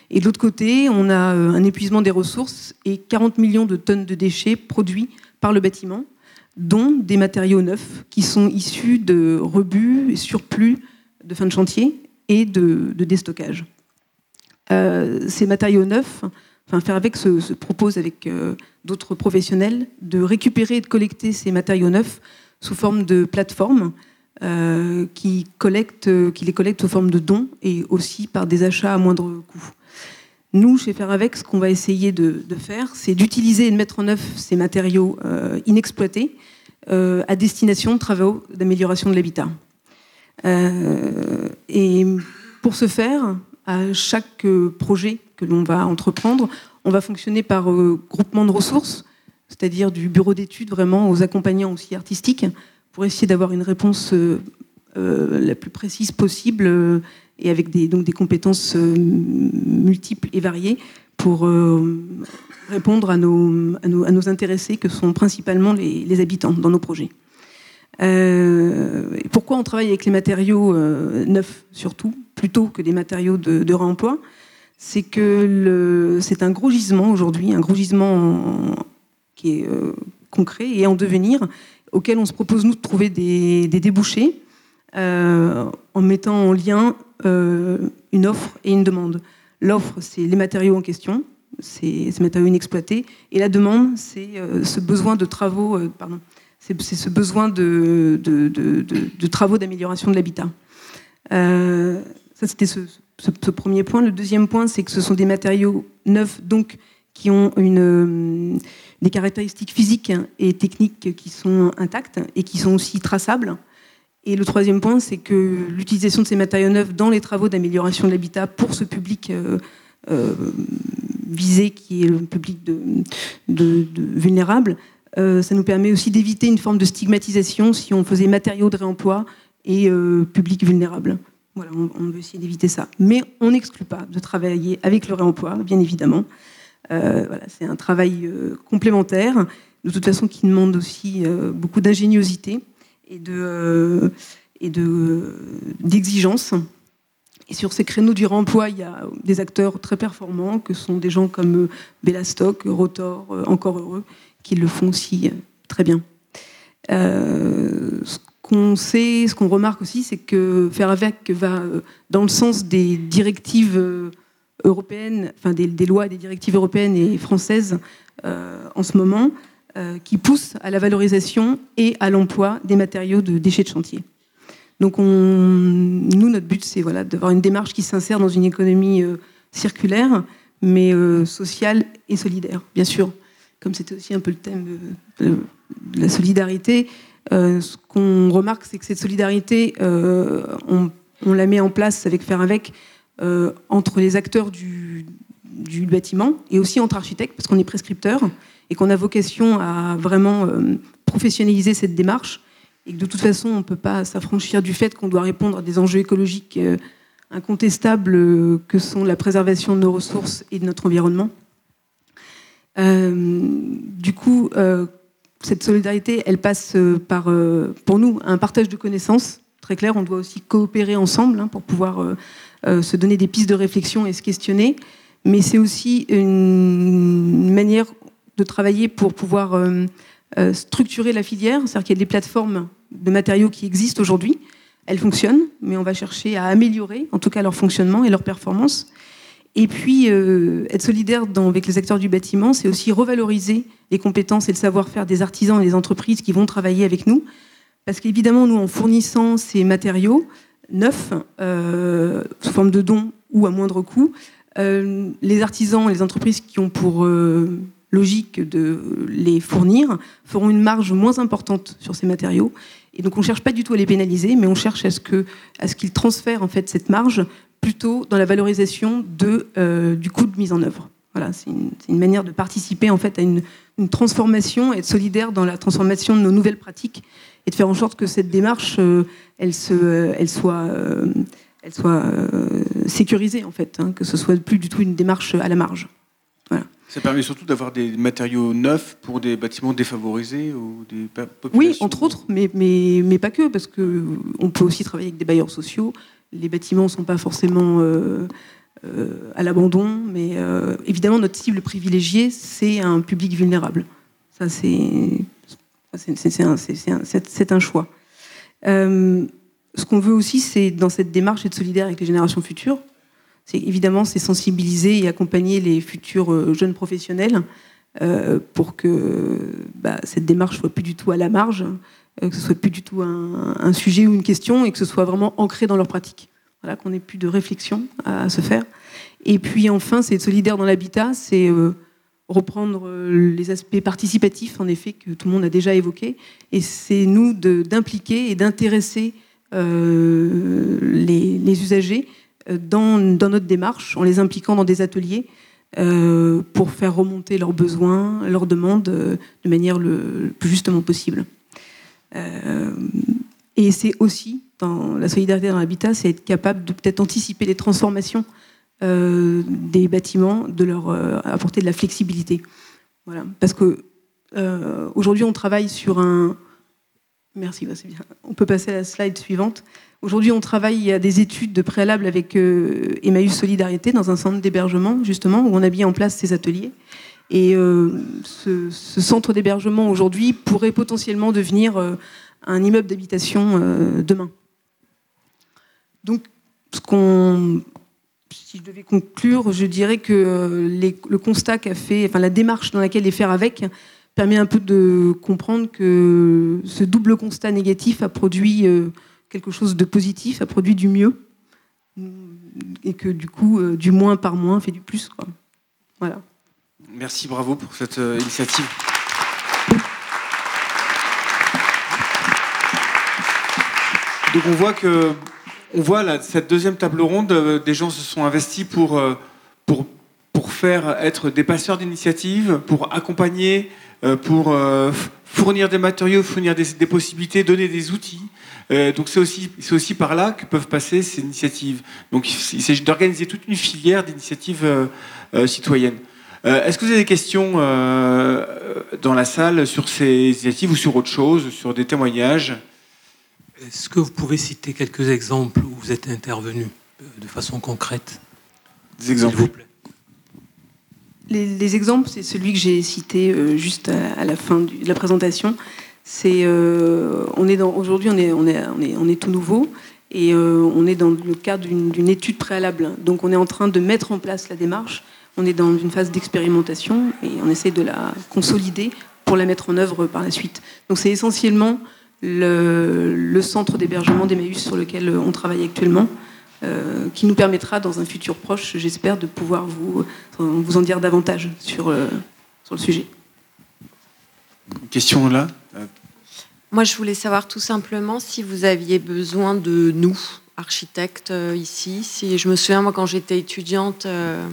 K: Et de l'autre côté, on a euh, un épuisement des ressources et 40 millions de tonnes de déchets produits par le bâtiment, dont des matériaux neufs qui sont issus de rebuts et surplus de fin de chantier et de, déstockage. Euh, ces matériaux neufs, enfin faire avec se, propose avec euh, d'autres professionnels de récupérer et de collecter ces matériaux neufs sous forme de plateformes qui, collectent, qui les collectent sous forme de dons et aussi par des achats à moindre coût. Nous, chez Faire Avec, ce qu'on va essayer de, faire, c'est d'utiliser et de mettre en œuvre ces matériaux euh, inexploités euh, à destination de travaux d'amélioration de l'habitat. Euh, et pour ce faire, à chaque projet que l'on va entreprendre, on va fonctionner par groupement de ressources, c'est-à-dire du bureau d'études vraiment aux accompagnants aussi artistiques, pour essayer d'avoir une réponse la plus précise possible et avec des, donc des compétences euh, multiples et variées pour euh, répondre à nos, intéressés, que sont principalement les, habitants dans nos projets. Euh, pourquoi on travaille avec les matériaux neufs surtout, plutôt que des matériaux de, de réemploi? C'est que c'est un gros gisement aujourd'hui, un gros gisement qui est concret et en devenir, auquel on se propose nous de trouver des, des débouchés en mettant en lien euh, une offre et une demande. L'offre, c'est les matériaux en question, c'est ces matériaux inexploités, et la demande, c'est euh, ce besoin de travaux, euh, pardon, c'est ce besoin de, de, travaux d'amélioration de l'habitat. ça, c'était ce, premier point. Le deuxième point, c'est que ce sont des matériaux neufs, donc qui ont une, des caractéristiques physiques et techniques qui sont intactes et qui sont aussi traçables. Et le troisième point, c'est que l'utilisation de ces matériaux neufs dans les travaux d'amélioration de l'habitat pour ce public euh, euh, visé, qui est le public de, vulnérable, euh, ça nous permet aussi d'éviter une forme de stigmatisation si on faisait matériaux de réemploi et public vulnérable. On, veut essayer d'éviter ça. Mais on n'exclut pas de travailler avec le réemploi, bien évidemment. voilà, c'est un travail complémentaire, de toute façon qui demande aussi beaucoup d'ingéniosité et de euh, et de d'exigence. Et sur ces créneaux du remploi, il y a des acteurs très performants, que sont des gens comme euh, Bellastock, Rotor, euh, Encore Heureux, qui le font aussi très bien. Ce qu'on remarque aussi, c'est que faire avec va dans le sens des directives européennes, enfin des, lois, des directives européennes et françaises en ce moment. Euh, qui pousse à la valorisation et à l'emploi des matériaux de déchets de chantier. Donc on, nous, notre but, c'est d'avoir une démarche qui s'insère dans une économie euh, circulaire, mais euh, sociale et solidaire, bien sûr. Comme c'était aussi un peu le thème de, la solidarité, ce qu'on remarque, c'est que cette solidarité, on, on, la met en place avec faire avec entre les acteurs du, bâtiment et aussi entre architectes, parce qu'on est prescripteur et qu'on a vocation à vraiment euh, professionnaliser cette démarche et que de toute façon on ne peut pas s'affranchir du fait qu'on doit répondre à des enjeux écologiques euh, incontestables euh, que sont la préservation de nos ressources et de notre environnement. du coup, cette solidarité, elle passe par, pour nous, un partage de connaissances. Très clair, on doit aussi coopérer ensemble hein, pour pouvoir se donner des pistes de réflexion et se questionner. Mais c'est aussi une manière de travailler pour pouvoir euh, euh, structurer la filière. C'est-à-dire qu'il y a des plateformes de matériaux qui existent aujourd'hui. Elles fonctionnent, mais on va chercher à améliorer, en tout cas, leur fonctionnement et leur performance. Et puis, euh, être solidaire avec les acteurs du bâtiment, c'est aussi revaloriser les compétences et le savoir-faire des artisans et des entreprises qui vont travailler avec nous. Parce qu'évidemment, nous, en fournissant ces matériaux neufs, sous forme de dons ou à moindre coût, les artisans et les entreprises qui ont pour logique de les fournir feront une marge moins importante sur ces matériaux. Et donc on ne cherche pas du tout à les pénaliser, mais on cherche à ce qu'ils transfèrent en fait cette marge plutôt dans la valorisation de, euh, du coût de mise en œuvre. Voilà, c'est une, une, manière de participer en fait à une, une, transformation, être solidaire dans la transformation de nos nouvelles pratiques et de faire en sorte que cette démarche, euh, elle, se, elle soit, euh, elle soit euh, sécurisée en fait, hein, que ce soit plus du tout une démarche à la marge. Voilà.
D: Ça permet surtout d'avoir des matériaux neufs pour des bâtiments défavorisés ou des populations.
K: Oui, entre autres, mais, mais, mais pas que, parce qu'on peut aussi travailler avec des bailleurs sociaux. Les bâtiments ne sont pas forcément euh, euh, à l'abandon, mais euh, évidemment, notre cible privilégiée, c'est un public vulnérable. Ça, c'est un, un, choix. Euh, ce qu'on veut aussi, c'est dans cette démarche être solidaire avec les générations futures évidemment c'est sensibiliser et accompagner les futurs euh, jeunes professionnels euh, pour que bah, cette démarche soit plus du tout à la marge, euh, que ce soit plus du tout un, sujet ou une question et que ce soit vraiment ancré dans leur pratique. Voilà, qu'on n'ait plus de réflexion à, se faire. Et puis enfin, c'est être solidaire dans l'habitat, c'est reprendre les aspects participatifs, en effet, que tout le monde a déjà évoqués. Et c'est nous d'impliquer et d'intéresser les usagers dans, dans, notre démarche, en les impliquant dans des ateliers euh, pour faire remonter leurs besoins, leurs demandes euh, de manière le, plus justement possible. Euh, et c'est aussi, dans la solidarité dans l'habitat, c'est être capable de peut-être anticiper les transformations euh, des bâtiments, de leur euh, apporter de la flexibilité. Voilà. Parce que aujourd'hui, on travaille sur un. Merci, c'est bien. On peut passer à la slide suivante. Aujourd'hui, on travaille à des études de préalable avec euh, Emmaüs Solidarité dans un centre d'hébergement, justement, où on a mis en place ces ateliers. Et euh, ce, ce, centre d'hébergement, aujourd'hui, pourrait potentiellement devenir euh, un immeuble d'habitation demain. Donc, ce qu'on, si je devais conclure, je dirais que les, le constat qu'a fait, enfin, la démarche dans laquelle est faire avec, permet un peu de comprendre que ce double constat négatif a produit quelque chose de positif, a produit du mieux, et que du coup, euh, du moins par moins fait du plus. Quoi. Voilà.
D: Merci, bravo pour cette euh, initiative. Donc on voit que, on voit là, cette deuxième table ronde, euh, des gens se sont investis pour, pour, pour faire être des passeurs d'initiatives, pour accompagner, pour fournir des matériaux, fournir des possibilités, donner des outils. Euh, donc c'est aussi, c'est aussi par là que peuvent passer ces initiatives. Donc il s'agit d'organiser toute une filière d'initiatives euh, euh, citoyennes. Est-ce que vous avez des questions dans la salle sur ces initiatives ou sur autre chose, sur des témoignages?
L: Est-ce que vous pouvez citer quelques exemples où vous êtes intervenu de façon concrète?
D: Des exemples
L: vous plaît.
K: Les, les exemples, c'est celui que j'ai cité euh, juste à, à, la fin du, de la présentation. Euh, on est aujourd'hui, on est, tout nouveau et euh, on est dans le cadre d'une étude préalable. Donc, on est en train de mettre en place la démarche. On est dans une phase d'expérimentation et on essaie de la consolider pour la mettre en œuvre par la suite. Donc, c'est essentiellement le, centre d'hébergement d'Emmaüs sur lequel on travaille actuellement. Euh, qui nous permettra dans un futur proche, j'espère, de pouvoir vous, vous en dire davantage sur, euh, sur le sujet.
D: Question là?
M: Moi, je voulais savoir tout simplement si vous aviez besoin de nous, architectes, euh, ici. Si, je me souviens, moi, quand j'étais étudiante, euh,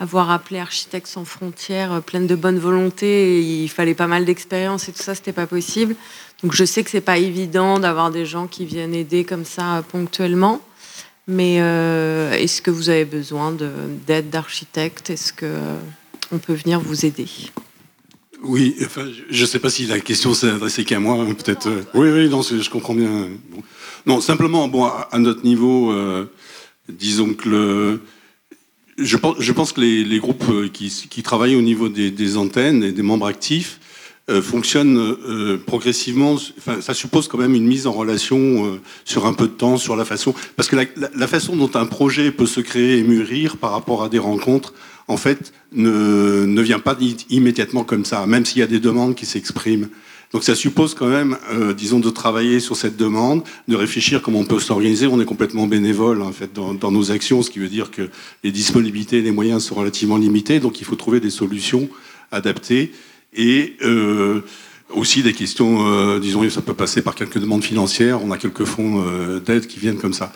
M: avoir appelé Architectes sans frontières, euh, pleine de bonne volonté, il fallait pas mal d'expérience et tout ça, c'était pas possible. Donc, je sais que c'est pas évident d'avoir des gens qui viennent aider comme ça euh, ponctuellement. Mais est-ce que vous avez besoin d'aide d'architecte Est-ce qu'on euh, peut venir vous aider?
E: Oui, enfin, je ne sais pas si la question s'est adressée qu'à moi, peut-être. Euh, oui, oui, non, je comprends bien. Bon. Non, simplement, bon, à, notre niveau, euh, disons que je, pense, que les, groupes qui, travaillent au niveau des, antennes et des membres actifs euh, fonctionnent euh, progressivement. Enfin, ça suppose quand même une mise en relation euh, sur un peu de temps, sur la façon. Parce que la, façon dont un projet peut se créer et mûrir par rapport à des rencontres, en fait, ne, ne vient pas immédiatement comme ça, même s'il y a des demandes qui s'expriment. Donc ça suppose quand même, euh, disons, de travailler sur cette demande, de réfléchir comment on peut s'organiser. On est complètement bénévole en fait dans, nos actions, ce qui veut dire que les disponibilités et les moyens sont relativement limités, donc il faut trouver des solutions adaptées. Et euh, aussi des questions, euh, disons, ça peut passer par quelques demandes financières. On a quelques fonds euh, d'aide qui viennent comme ça.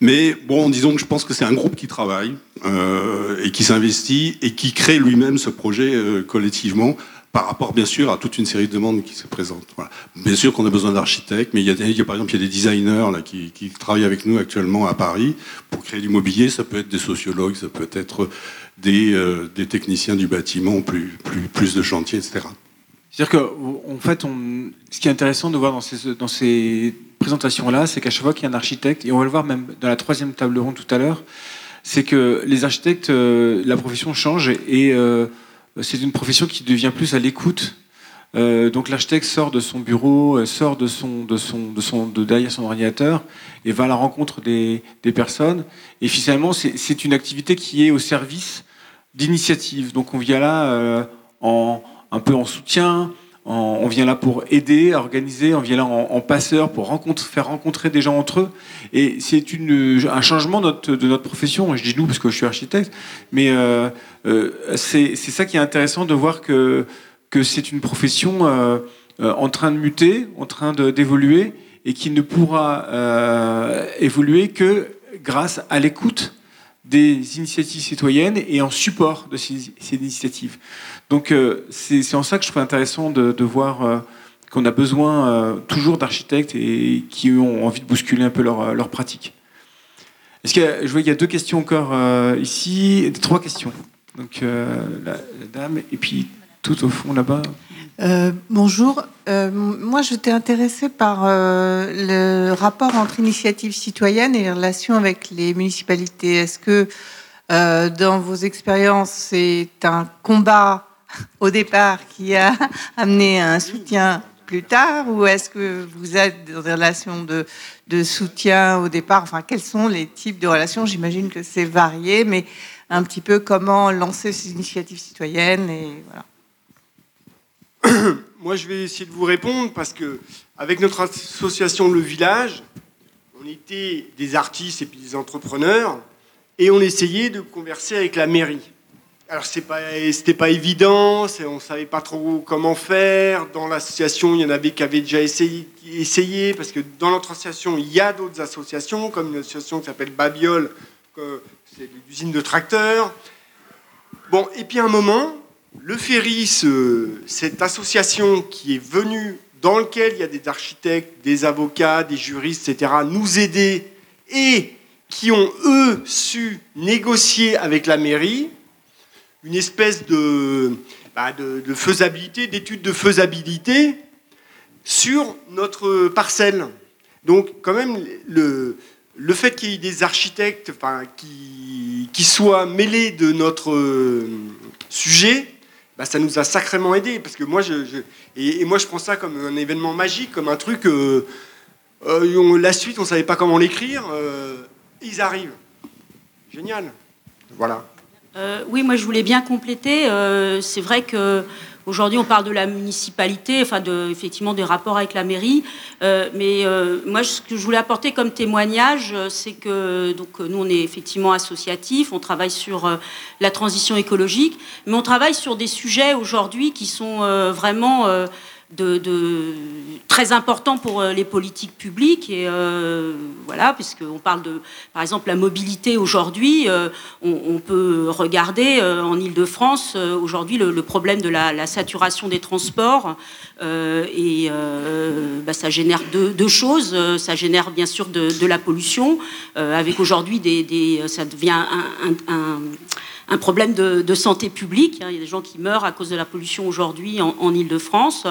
E: Mais bon, disons que je pense que c'est un groupe qui travaille euh, et qui s'investit et qui crée lui-même ce projet collectivement par rapport, bien sûr, à toute une série de demandes qui se présentent. Bien sûr qu'on a besoin d'architectes, mais il y, a par exemple, il y a des designers qui, travaillent avec nous actuellement à Paris pour créer du mobilier. Ça peut être des sociologues, ça peut être des, techniciens du bâtiment, plus de chantiers, etc.
D: C'est-à-dire qu'en fait, on, ce qui est intéressant de voir dans ces, présentations-là, c'est qu'à chaque fois qu'il y a un architecte, et on va le voir même dans la troisième table ronde tout à l'heure, c'est que les architectes, euh, la profession change et euh, c'est une profession qui devient plus à l'écoute. Euh, donc l'architecte sort de son bureau, sort de son, de son, de son, de derrière son ordinateur et va à la rencontre des, des personnes. Et finalement, c'est une activité qui est au service d'initiatives. Donc on vient là en un peu en soutien. En, on vient là pour aider, organiser. On vient là en, passeur pour faire rencontrer des gens entre eux. Et c'est un changement de notre, profession. Je dis nous parce que je suis architecte, mais euh, euh, c'est ça qui est intéressant de voir que, c'est une profession euh, en train de muter, en train d'évoluer, et qui ne pourra évoluer que grâce à l'écoute des initiatives citoyennes et en support de ces initiatives. Donc euh, c'est en ça que je trouve intéressant de, voir euh, qu'on a besoin euh, toujours d'architectes et qui ont envie de bousculer un peu leur, leur pratique. Est-ce que je vois qu'il y a deux questions encore ici, trois questions. Donc la, dame et puis tout au fond là-bas.
N: Bonjour. Moi, j'étais intéressée par le rapport entre initiative citoyenne et les relations avec les municipalités. Est-ce que dans vos expériences, c'est un combat au départ qui a amené un soutien plus tard ou est-ce que vous êtes dans des relations de, soutien au départ? Enfin, quels sont les types de relations? J'imagine que c'est varié, mais un petit peu comment lancer ces initiatives citoyennes et voilà.
J: Moi, je vais essayer de vous répondre parce que, avec notre association Le Village, on était des artistes et des entrepreneurs et on essayait de converser avec la mairie. Alors, ce n'était pas, pas évident, on savait pas trop comment faire. Dans l'association, il y en avait qui avaient déjà essayé, parce que dans notre association, il y a d'autres associations, comme une association qui s'appelle Babiole, c'est l'usine de tracteurs. Bon, et puis à un moment, le Ferry, ce, cette association qui est venue, dans laquelle il y a des architectes, des avocats, des juristes, etc., nous aider et qui ont, eux, su négocier avec la mairie une espèce de, bah, de, de faisabilité, d'étude de faisabilité sur notre parcelle. Donc, quand même, le, le fait qu'il y ait des architectes qui, qui soient mêlés de notre euh, sujet, bah, ça nous a sacrément aidé. Parce que moi, je, et, moi, je prends ça comme un événement magique, comme un truc. Euh, euh, la suite, on ne savait pas comment l'écrire. Ils arrivent. Génial. Voilà.
F: Euh, oui, moi, je voulais bien compléter. Euh, C'est vrai que. Aujourd'hui, on parle de la municipalité, enfin de, effectivement des rapports avec la mairie. Euh, mais moi, ce que je voulais apporter comme témoignage, c'est que donc nous, on est effectivement associatif, on travaille sur la transition écologique, mais on travaille sur des sujets aujourd'hui qui sont vraiment de, très important pour euh, les politiques publiques et euh, voilà puisqu'on parle de par exemple la mobilité aujourd'hui euh, on, peut regarder euh, en Ile-de-France aujourd'hui le, problème de la, saturation des transports et bah, ça génère deux, choses. Ça génère bien sûr de, la pollution avec aujourd'hui des, ça devient un un problème de, santé publique. Il y a des gens qui meurent à cause de la pollution aujourd'hui en, en Ile-de-France.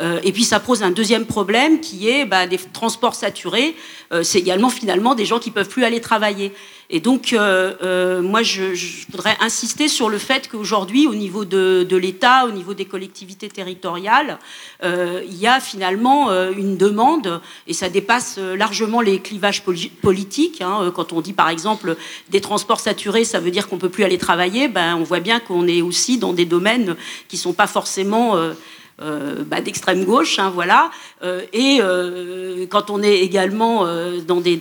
F: Euh, et puis ça pose un deuxième problème qui est bah, des transports saturés. Euh, c'est également finalement des gens qui peuvent plus aller travailler. Et donc, euh, euh, moi, je, voudrais insister sur le fait qu'aujourd'hui, au niveau de, l'État, au niveau des collectivités territoriales, euh, il y a finalement une demande, et ça dépasse largement les clivages poli politiques. Hein, quand on dit, par exemple, des transports saturés, ça veut dire qu'on peut plus aller travailler. Ben, on voit bien qu'on est aussi dans des domaines qui sont pas forcément euh, bah, d'extrême gauche, hein, voilà. Euh, et euh, quand on est également dans des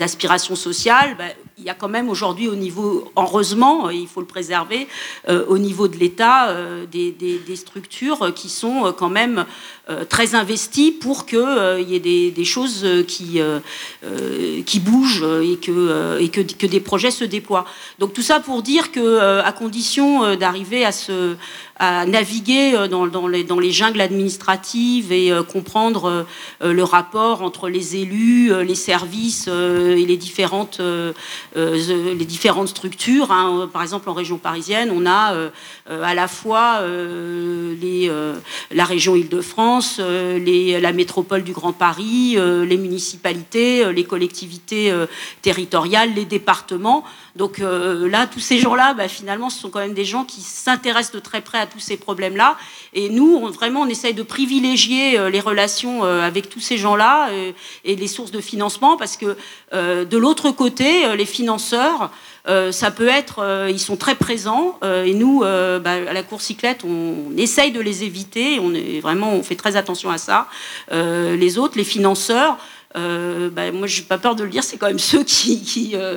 F: aspirations sociales, bah, il y a quand même aujourd'hui au niveau, heureusement, il faut le préserver, euh, au niveau de l'État, euh, des, structures qui sont euh, quand même très investies pour qu'il y ait des, choses qui, qui bougent et, que, et que, que, des projets se déploient. Donc tout ça pour dire que, à condition d'arriver à à naviguer euh, dans, dans, les, dans les, jungles administratives et euh, comprendre euh, le rapport entre les élus, les services et les différentes, les différentes structures. Hein. Par exemple, en région parisienne, on a à la fois la région Île-de-France, la métropole du Grand Paris, les municipalités, les collectivités territoriales, les départements. Donc là, tous ces gens-là, bah, finalement, ce sont quand même des gens qui s'intéressent de très près à tous ces problèmes-là. Et nous, on, vraiment, on essaye de privilégier euh, les relations euh, avec tous ces gens-là euh, et les sources de financement parce que de l'autre côté, les financeurs, ça peut être, ils sont très présents et nous, bah, à la cour cyclette, on, essaye de les éviter. On est vraiment, on fait très attention à ça. les autres, les financeurs. Euh, bah, moi, je n'ai pas peur de le dire, c'est quand même ceux euh,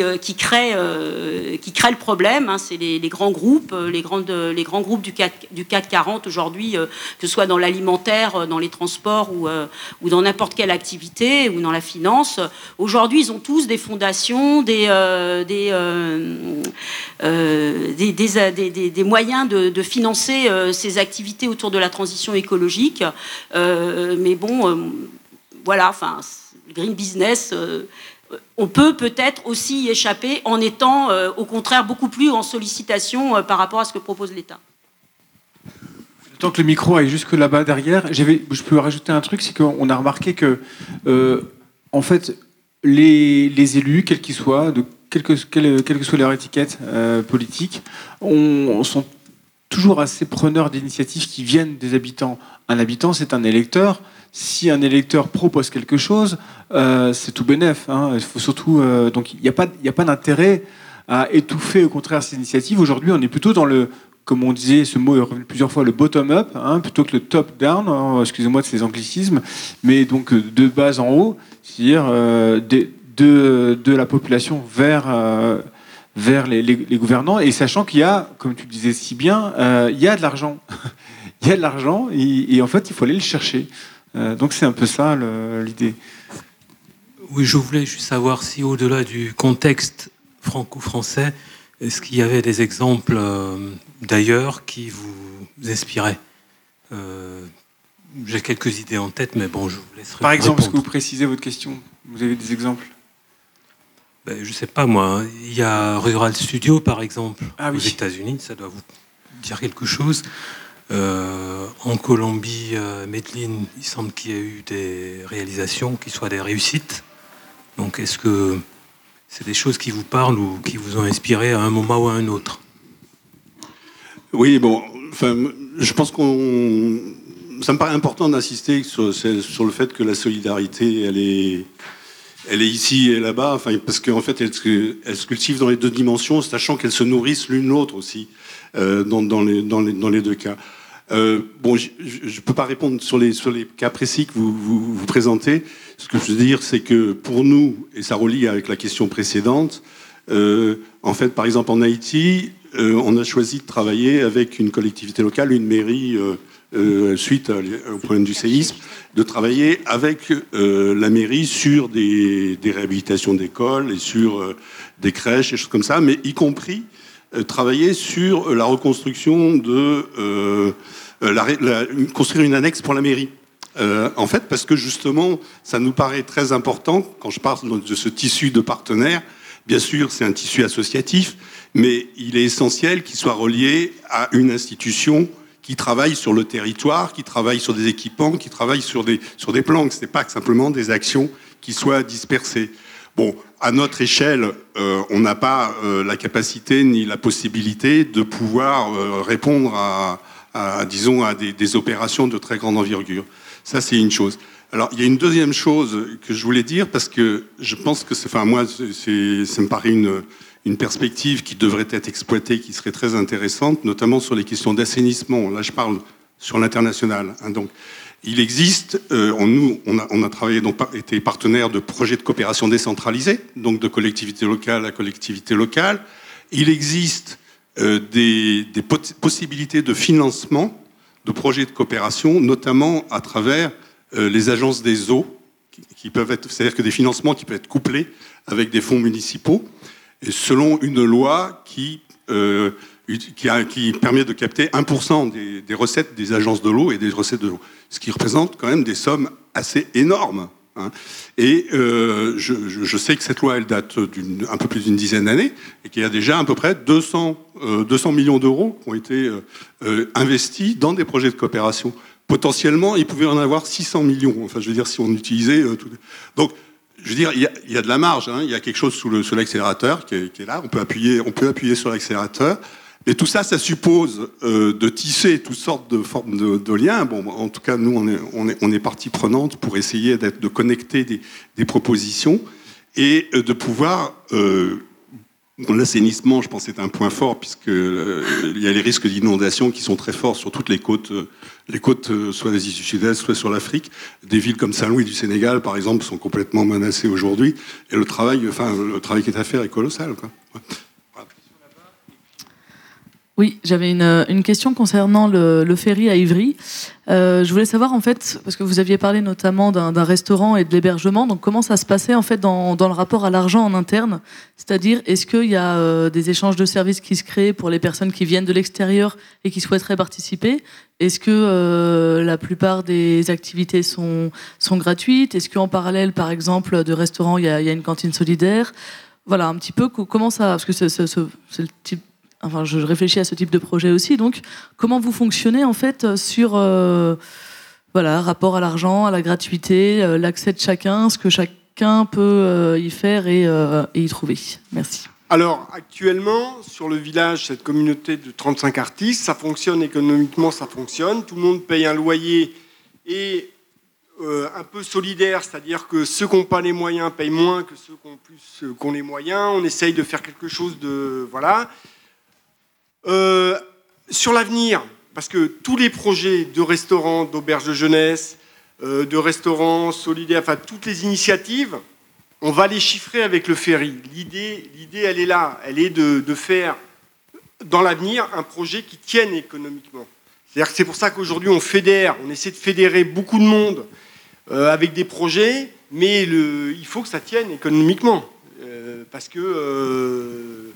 F: euh, qui, créent, le problème. Hein. c'est les, grands groupes, les, grands groupes du CAC, du 40 aujourd'hui, que ce soit dans l'alimentaire, dans les transports ou, dans n'importe quelle activité ou dans la finance. Aujourd'hui, ils ont tous des fondations, des, moyens de, de financer ces activités autour de la transition écologique. mais bon voilà, enfin, green business, euh, on peut peut-être aussi y échapper en étant euh, au contraire beaucoup plus en sollicitation euh, par rapport à ce que propose l'État.
D: Tant que le micro aille jusque là-bas derrière, je peux rajouter un truc, c'est qu'on a remarqué que, en fait, les, élus, quels qu'ils soient, de quelle que, soit leur étiquette politique, sont toujours assez preneurs d'initiatives qui viennent des habitants. Un habitant, c'est un électeur si un électeur propose quelque chose, euh, c'est tout bénef. Hein. Il faut surtout, euh, donc il n'y a pas, pas d'intérêt à étouffer au contraire ces initiatives. Aujourd'hui, on est plutôt dans le, comme on disait, ce mot est revenu plusieurs fois, le bottom-up, hein, plutôt que le top-down. Hein, excusez-moi de ces anglicismes, mais donc euh, de bas en haut, c'est-à-dire de, la population vers vers les, gouvernants, et sachant qu'il y a, comme tu disais si bien, il y a de l'argent. il y a de l'argent, et, en fait, il faut aller le chercher. Euh, donc c'est un peu ça l'idée.
L: Oui, je voulais juste savoir si au-delà du contexte franco-français, est-ce qu'il y avait des exemples euh, d'ailleurs qui vous inspiraient? Euh, J'ai quelques idées en tête, mais bon, je vous laisserai.
D: Par exemple, est-ce que vous précisez votre question? Vous avez des exemples?
L: Ben, Je ne sais pas, moi. Il y a Rural Studio, par exemple, ah aux États-Unis. Ça doit vous dire quelque chose. Euh, en Colombie, euh, il semble qu'il y ait eu des réalisations qui soient des réussites. Donc est-ce que c'est des choses qui vous parlent ou qui vous ont inspiré à un moment ou à un autre?
E: Oui, bon, enfin, je pense qu'on. Ça me paraît important d'insister sur, le fait que la solidarité, elle est, elle est ici et là-bas, enfin, parce qu'en fait, elle, elle, se cultive dans les deux dimensions, sachant qu'elles se nourrissent l'une l'autre aussi, euh, dans, les, dans, les, dans les deux cas. Euh, bon, je ne peux pas répondre sur les, cas précis que vous, présentez. Ce que je veux dire, c'est que pour nous, et ça relie avec la question précédente, euh, en fait, par exemple, en Haïti, euh, on a choisi de travailler avec une collectivité locale, une mairie, suite au problème du séisme, de travailler avec la mairie sur des réhabilitations d'écoles et sur des crèches et choses comme ça, mais y compris travailler sur la reconstruction de euh, construire une annexe pour la mairie. Euh, en fait, parce que justement, ça nous paraît très important quand je parle de ce tissu de partenaires. Bien sûr, c'est un tissu associatif, mais il est essentiel qu'il soit relié à une institution qui travaille sur le territoire, qui travaille sur des équipements, qui travaille sur des, sur des plans. Ce n'est pas simplement des actions qui soient dispersées. Bon, à notre échelle, euh, on n'a pas la capacité ni la possibilité de pouvoir répondre à, à, disons, à des, opérations de très grande envergure. Ça, c'est une chose. Alors, il y a une deuxième chose que je voulais dire, parce que je pense que, enfin, moi, ça me paraît une, une perspective qui devrait être exploitée, qui serait très intéressante, notamment sur les questions d'assainissement. Là, je parle sur l'international. Hein. donc, il existe, euh, on, nous, on a, on a, travaillé, donc, été partenaire de projets de coopération décentralisés, donc de collectivité locale à collectivité locale. Il existe euh, des, possibilités de financement de projets de coopération, notamment à travers euh, les agences des eaux, qui, peuvent être, c'est-à-dire que des financements qui peuvent être couplés avec des fonds municipaux, selon une loi qui euh, qui, permet de capter 1% des, recettes des agences de l'eau et des recettes de l'eau, ce qui représente quand même des sommes assez énormes. Hein. Et euh, je, sais que cette loi, elle date d'un peu plus d'une dizaine d'années et qu'il y a déjà à peu près 200, 200 euh, millions d'euros qui ont été euh, investis dans des projets de coopération. Potentiellement, il pouvait en avoir 600 millions. Enfin, je veux dire, si on utilisait. Donc, je veux dire, il y a, de la marge. Hein. Il y a quelque chose sous l'accélérateur qui, est là. On peut appuyer, on peut appuyer sur l'accélérateur. Et tout ça, ça suppose euh, de tisser toutes sortes de formes de, liens. Bon, en tout cas, nous, on est, partie prenante pour essayer de connecter des, propositions et euh, de pouvoir. Euh, L'assainissement, je pense, est un point fort puisque euh, il y a les risques d'inondation qui sont très forts sur toutes les côtes, les côtes soit des isles sud-est, soit sur l'Afrique. Des villes comme Saint-Louis du Sénégal, par exemple, sont complètement menacées aujourd'hui. Et le travail, enfin, le travail qui est à faire est colossal. Quoi.
O: Oui, j'avais une, une, question concernant le, ferry à Ivry. Euh, je voulais savoir en fait, parce que vous aviez parlé notamment d'un restaurant et de l'hébergement, donc comment ça se passait en fait dans, le rapport à l'argent en interne? C'est-à-dire, est-ce qu'il y a euh, des échanges de services qui se créent pour les personnes qui viennent de l'extérieur et qui souhaiteraient participer? Est-ce que euh, la plupart des activités sont, sont gratuites? Est-ce qu'en parallèle, par exemple, de restaurants, il y a, il y a une cantine solidaire? Voilà un petit peu comment ça, parce que c'est le type enfin, je réfléchis à ce type de projet aussi. Donc, comment vous fonctionnez en fait sur euh, voilà, rapport à l'argent, à la gratuité, euh, l'accès de chacun, ce que chacun peut euh, y faire et, y trouver. Merci.
J: Alors, actuellement, sur le village, cette communauté de 35 artistes, ça fonctionne économiquement, ça fonctionne. Tout le monde paye un loyer et un peu solidaire, c'est-à-dire que ceux qui n'ont pas les moyens payent moins que ceux qui ont plus qu'on les moyens. On essaye de faire quelque chose de voilà. Euh, sur l'avenir, parce que tous les projets de restaurants, d'auberges de jeunesse, euh, de restaurants solidaires, enfin toutes les initiatives, on va les chiffrer avec le ferry. L'idée, l'idée elle est là, elle est de, faire dans l'avenir un projet qui tienne économiquement. C'est-à-dire que c'est pour ça qu'aujourd'hui on fédère, on essaie de fédérer beaucoup de monde euh, avec des projets, mais il faut que ça tienne économiquement. parce que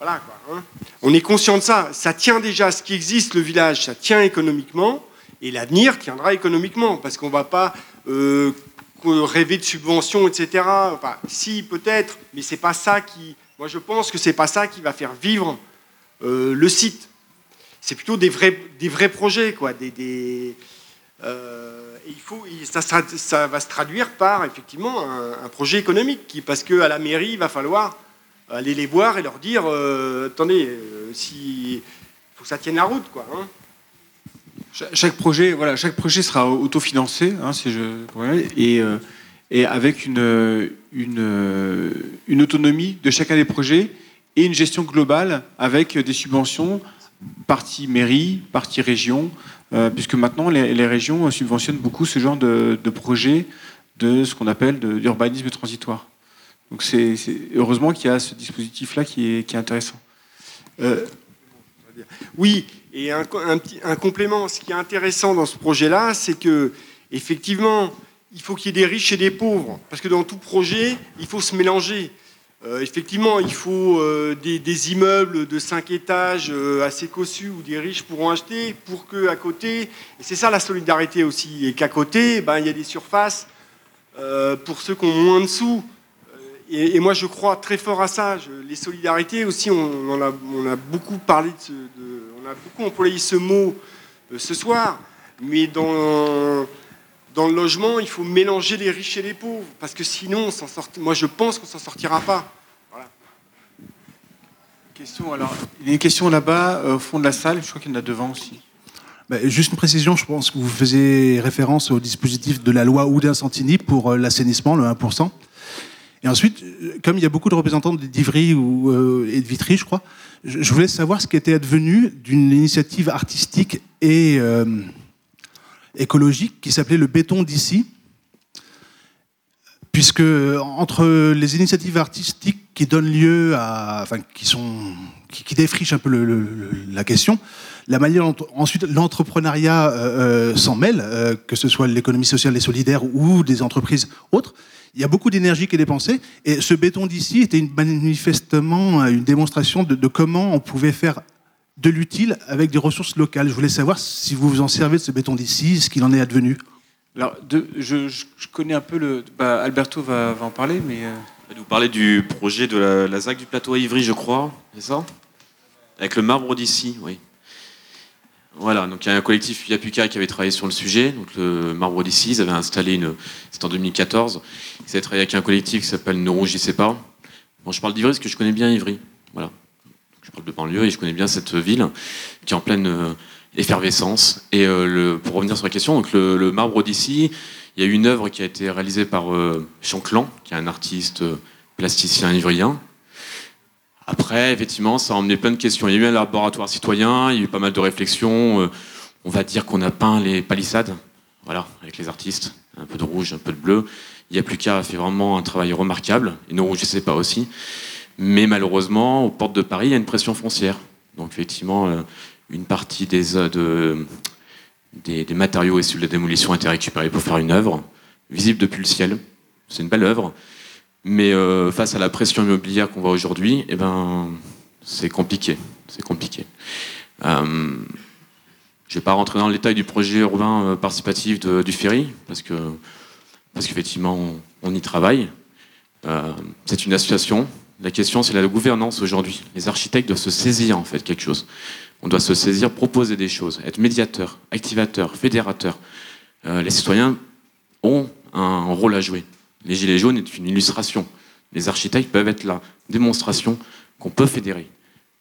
J: voilà, hein. On est conscient de ça. Ça tient déjà ce qui existe, le village, ça tient économiquement, et l'avenir tiendra économiquement, parce qu'on ne va pas euh, rêver de subventions, etc. Enfin, si, peut-être, mais c'est pas ça qui. Moi, je pense que c'est pas ça qui va faire vivre euh, le site. C'est plutôt des vrais, projets, quoi. Euh, et il faut, ça, va se traduire par effectivement un, projet économique, parce qu'à la mairie, il va falloir aller les voir et leur dire euh, attendez, euh, si faut que ça tienne la route, quoi. Hein.
D: Chaque projet, voilà, chaque projet sera autofinancé, hein, si je, et, euh, et avec une, une, autonomie de chacun des projets et une gestion globale avec des subventions, partie mairie, partie région, puisque maintenant les, régions subventionnent beaucoup ce genre de, de projets de ce qu'on appelle d'urbanisme transitoire. Donc c'est heureusement qu'il y a ce dispositif-là qui est, intéressant.
J: Euh, oui, et un, complément, ce qui est intéressant dans ce projet-là, c'est que effectivement, il faut qu'il y ait des riches et des pauvres, parce que dans tout projet, il faut se mélanger. Euh, effectivement, il faut euh, des, immeubles de 5 étages assez cossus où des riches pourront acheter pour que à côté, et c'est ça la solidarité aussi, et qu'à côté, ben, il y a des surfaces pour ceux qui ont moins de sous. Et, moi, je crois très fort à ça. les solidarités aussi, on, a, beaucoup parlé, de, on a beaucoup employé ce mot euh, ce soir. Mais dans, dans le logement, il faut mélanger les riches et les pauvres, parce que sinon, on sort, moi, je pense qu'on s'en sortira pas.
D: Question, alors, il y a une question là-bas, euh, au fond de la salle. Je crois qu'il y en a devant aussi.
P: Bah, juste une précision, je pense que vous faisiez référence au dispositif de la loi Oudin-Santini pour euh, l'assainissement, le 1%. Et ensuite, comme il y a beaucoup de représentants d'Ivry ou, et de Vitry, je crois, je voulais savoir ce qui était advenu d'une initiative artistique et écologique qui s'appelait le béton d'ici, puisque entre les initiatives artistiques qui donnent lieu à, enfin, qui sont, qui, défrichent un peu la question, la manière dont ensuite l'entrepreneuriat euh, euh, s'en mêle, euh, que ce soit l'économie sociale et solidaire ou des entreprises autres, il y a beaucoup d'énergie qui est dépensée. Et ce béton d'ici était manifestement une démonstration de, de, comment on pouvait faire de l'utile avec des ressources locales. Je voulais savoir si vous vous en servez de ce béton d'ici, ce qu'il en est advenu.
D: Alors, je, connais un peu le. Bah, Alberto va, en parler, mais. Euh...
C: Vous parlez du projet de la, ZAC du plateau à Ivry, je crois, c'est ça? Avec le marbre d'ici, oui. Voilà, donc il y a un collectif Yapuka qui avait travaillé sur le sujet, donc le marbre d'ici, ils avaient installé une. C'était en 2014. Ils avaient travaillé avec un collectif qui s'appelle Ne rougissez pas. Bon, je parle d'Ivry parce que je connais bien Ivry. Voilà. Je parle de banlieue et je connais bien cette ville qui est en pleine euh, effervescence. Et euh, pour revenir sur la question, donc le, marbre d'ici, il y a une œuvre qui a été réalisée par euh, Chanclan, qui est un artiste euh, plasticien ivrien. Après, effectivement, ça a emmené plein de questions. Il y a eu un laboratoire citoyen, il y a eu pas mal de réflexions. on va dire qu'on a peint les palissades, voilà, avec les artistes, un peu de rouge, un peu de bleu. Il y a plus qu'à vraiment un travail remarquable, et ne rougissez pas aussi. Mais malheureusement, aux portes de Paris, il y a une pression foncière. Donc effectivement, une partie des, euh, des, matériaux issus de la démolition a été récupérée pour faire une œuvre, visible depuis le ciel. C'est une belle œuvre. Mais euh, face à la pression immobilière qu'on voit aujourd'hui, eh ben, c'est compliqué. C'est compliqué. Euh, je ne vais pas rentrer dans le détail du projet urbain participatif du ferry, parce que parce qu'effectivement, on, y travaille. c'est une association. La question, c'est la gouvernance aujourd'hui. Les architectes doivent se saisir en fait quelque chose. On doit se saisir, proposer des choses, être médiateur, activateur, fédérateur. Euh, les citoyens ont un rôle à jouer. Les Gilets jaunes est une illustration. Les architectes peuvent être la démonstration qu'on peut fédérer.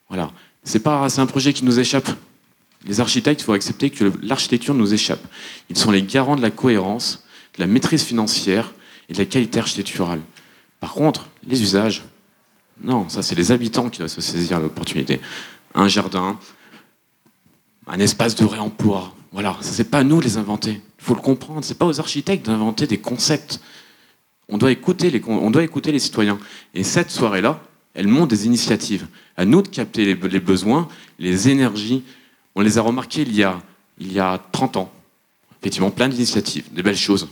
C: Voilà. C'est pas, c'est un projet qui nous échappe. Les architectes, il faut accepter que l'architecture nous échappe. Ils sont les garants de la cohérence, de la maîtrise financière et de la qualité architecturale. Par contre, les usages, non, ça c'est les habitants qui doivent se saisir l'opportunité. Un jardin, un espace de réemploi. Voilà, ce n'est pas à nous de les inventer. Il faut le comprendre. Ce n'est pas aux architectes d'inventer des concepts. On doit, écouter les, on doit écouter les citoyens. Et cette soirée-là, elle montre des initiatives. À nous de capter les, besoins, les énergies. On les a remarquées il y a, il y a 30 ans. Effectivement, plein d'initiatives, des belles choses.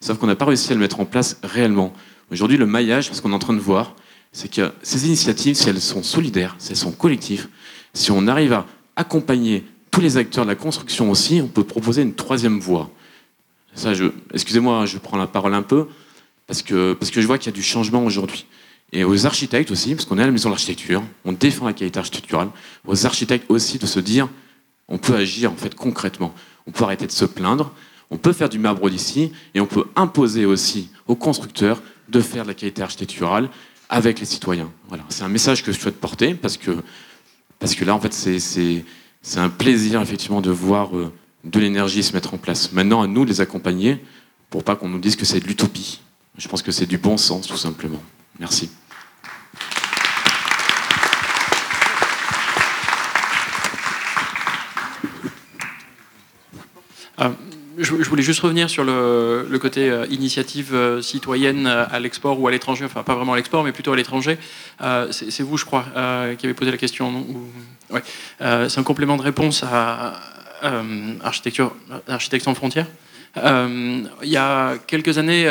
C: Sauf qu'on n'a pas réussi à le mettre en place réellement. Aujourd'hui, le maillage, ce qu'on est en train de voir, c'est que ces initiatives, si elles sont solidaires, si elles sont collectives, si on arrive à accompagner tous les acteurs de la construction aussi, on peut proposer une troisième voie. Ça, je, excusez-moi, je prends la parole un peu, parce que, parce que je vois qu'il y a du changement aujourd'hui. Et aux architectes aussi, parce qu'on est à la maison de l'architecture, on défend la qualité architecturale, aux architectes aussi de se dire, on peut agir en fait concrètement. On peut arrêter de se plaindre, on peut faire du marbre d'ici, et on peut imposer aussi aux constructeurs de faire de la qualité architecturale avec les citoyens. Voilà, c'est un message que je souhaite porter, parce que, parce que là, en fait, c'est un plaisir effectivement de voir euh, de l'énergie se mettre en place. Maintenant, à nous de les accompagner pour pas qu'on nous dise que c'est de l'utopie. Je pense que c'est du bon sens, tout simplement. Merci.
Q: Euh, je, voulais juste revenir sur le, côté euh, initiative euh, citoyenne à l'export ou à l'étranger, enfin pas vraiment à l'export, mais plutôt à l'étranger. c'est vous, je crois, qui avez posé la question. Ouais. c'est un complément de réponse à Architecture, Architectes sans frontières. Il y a quelques années,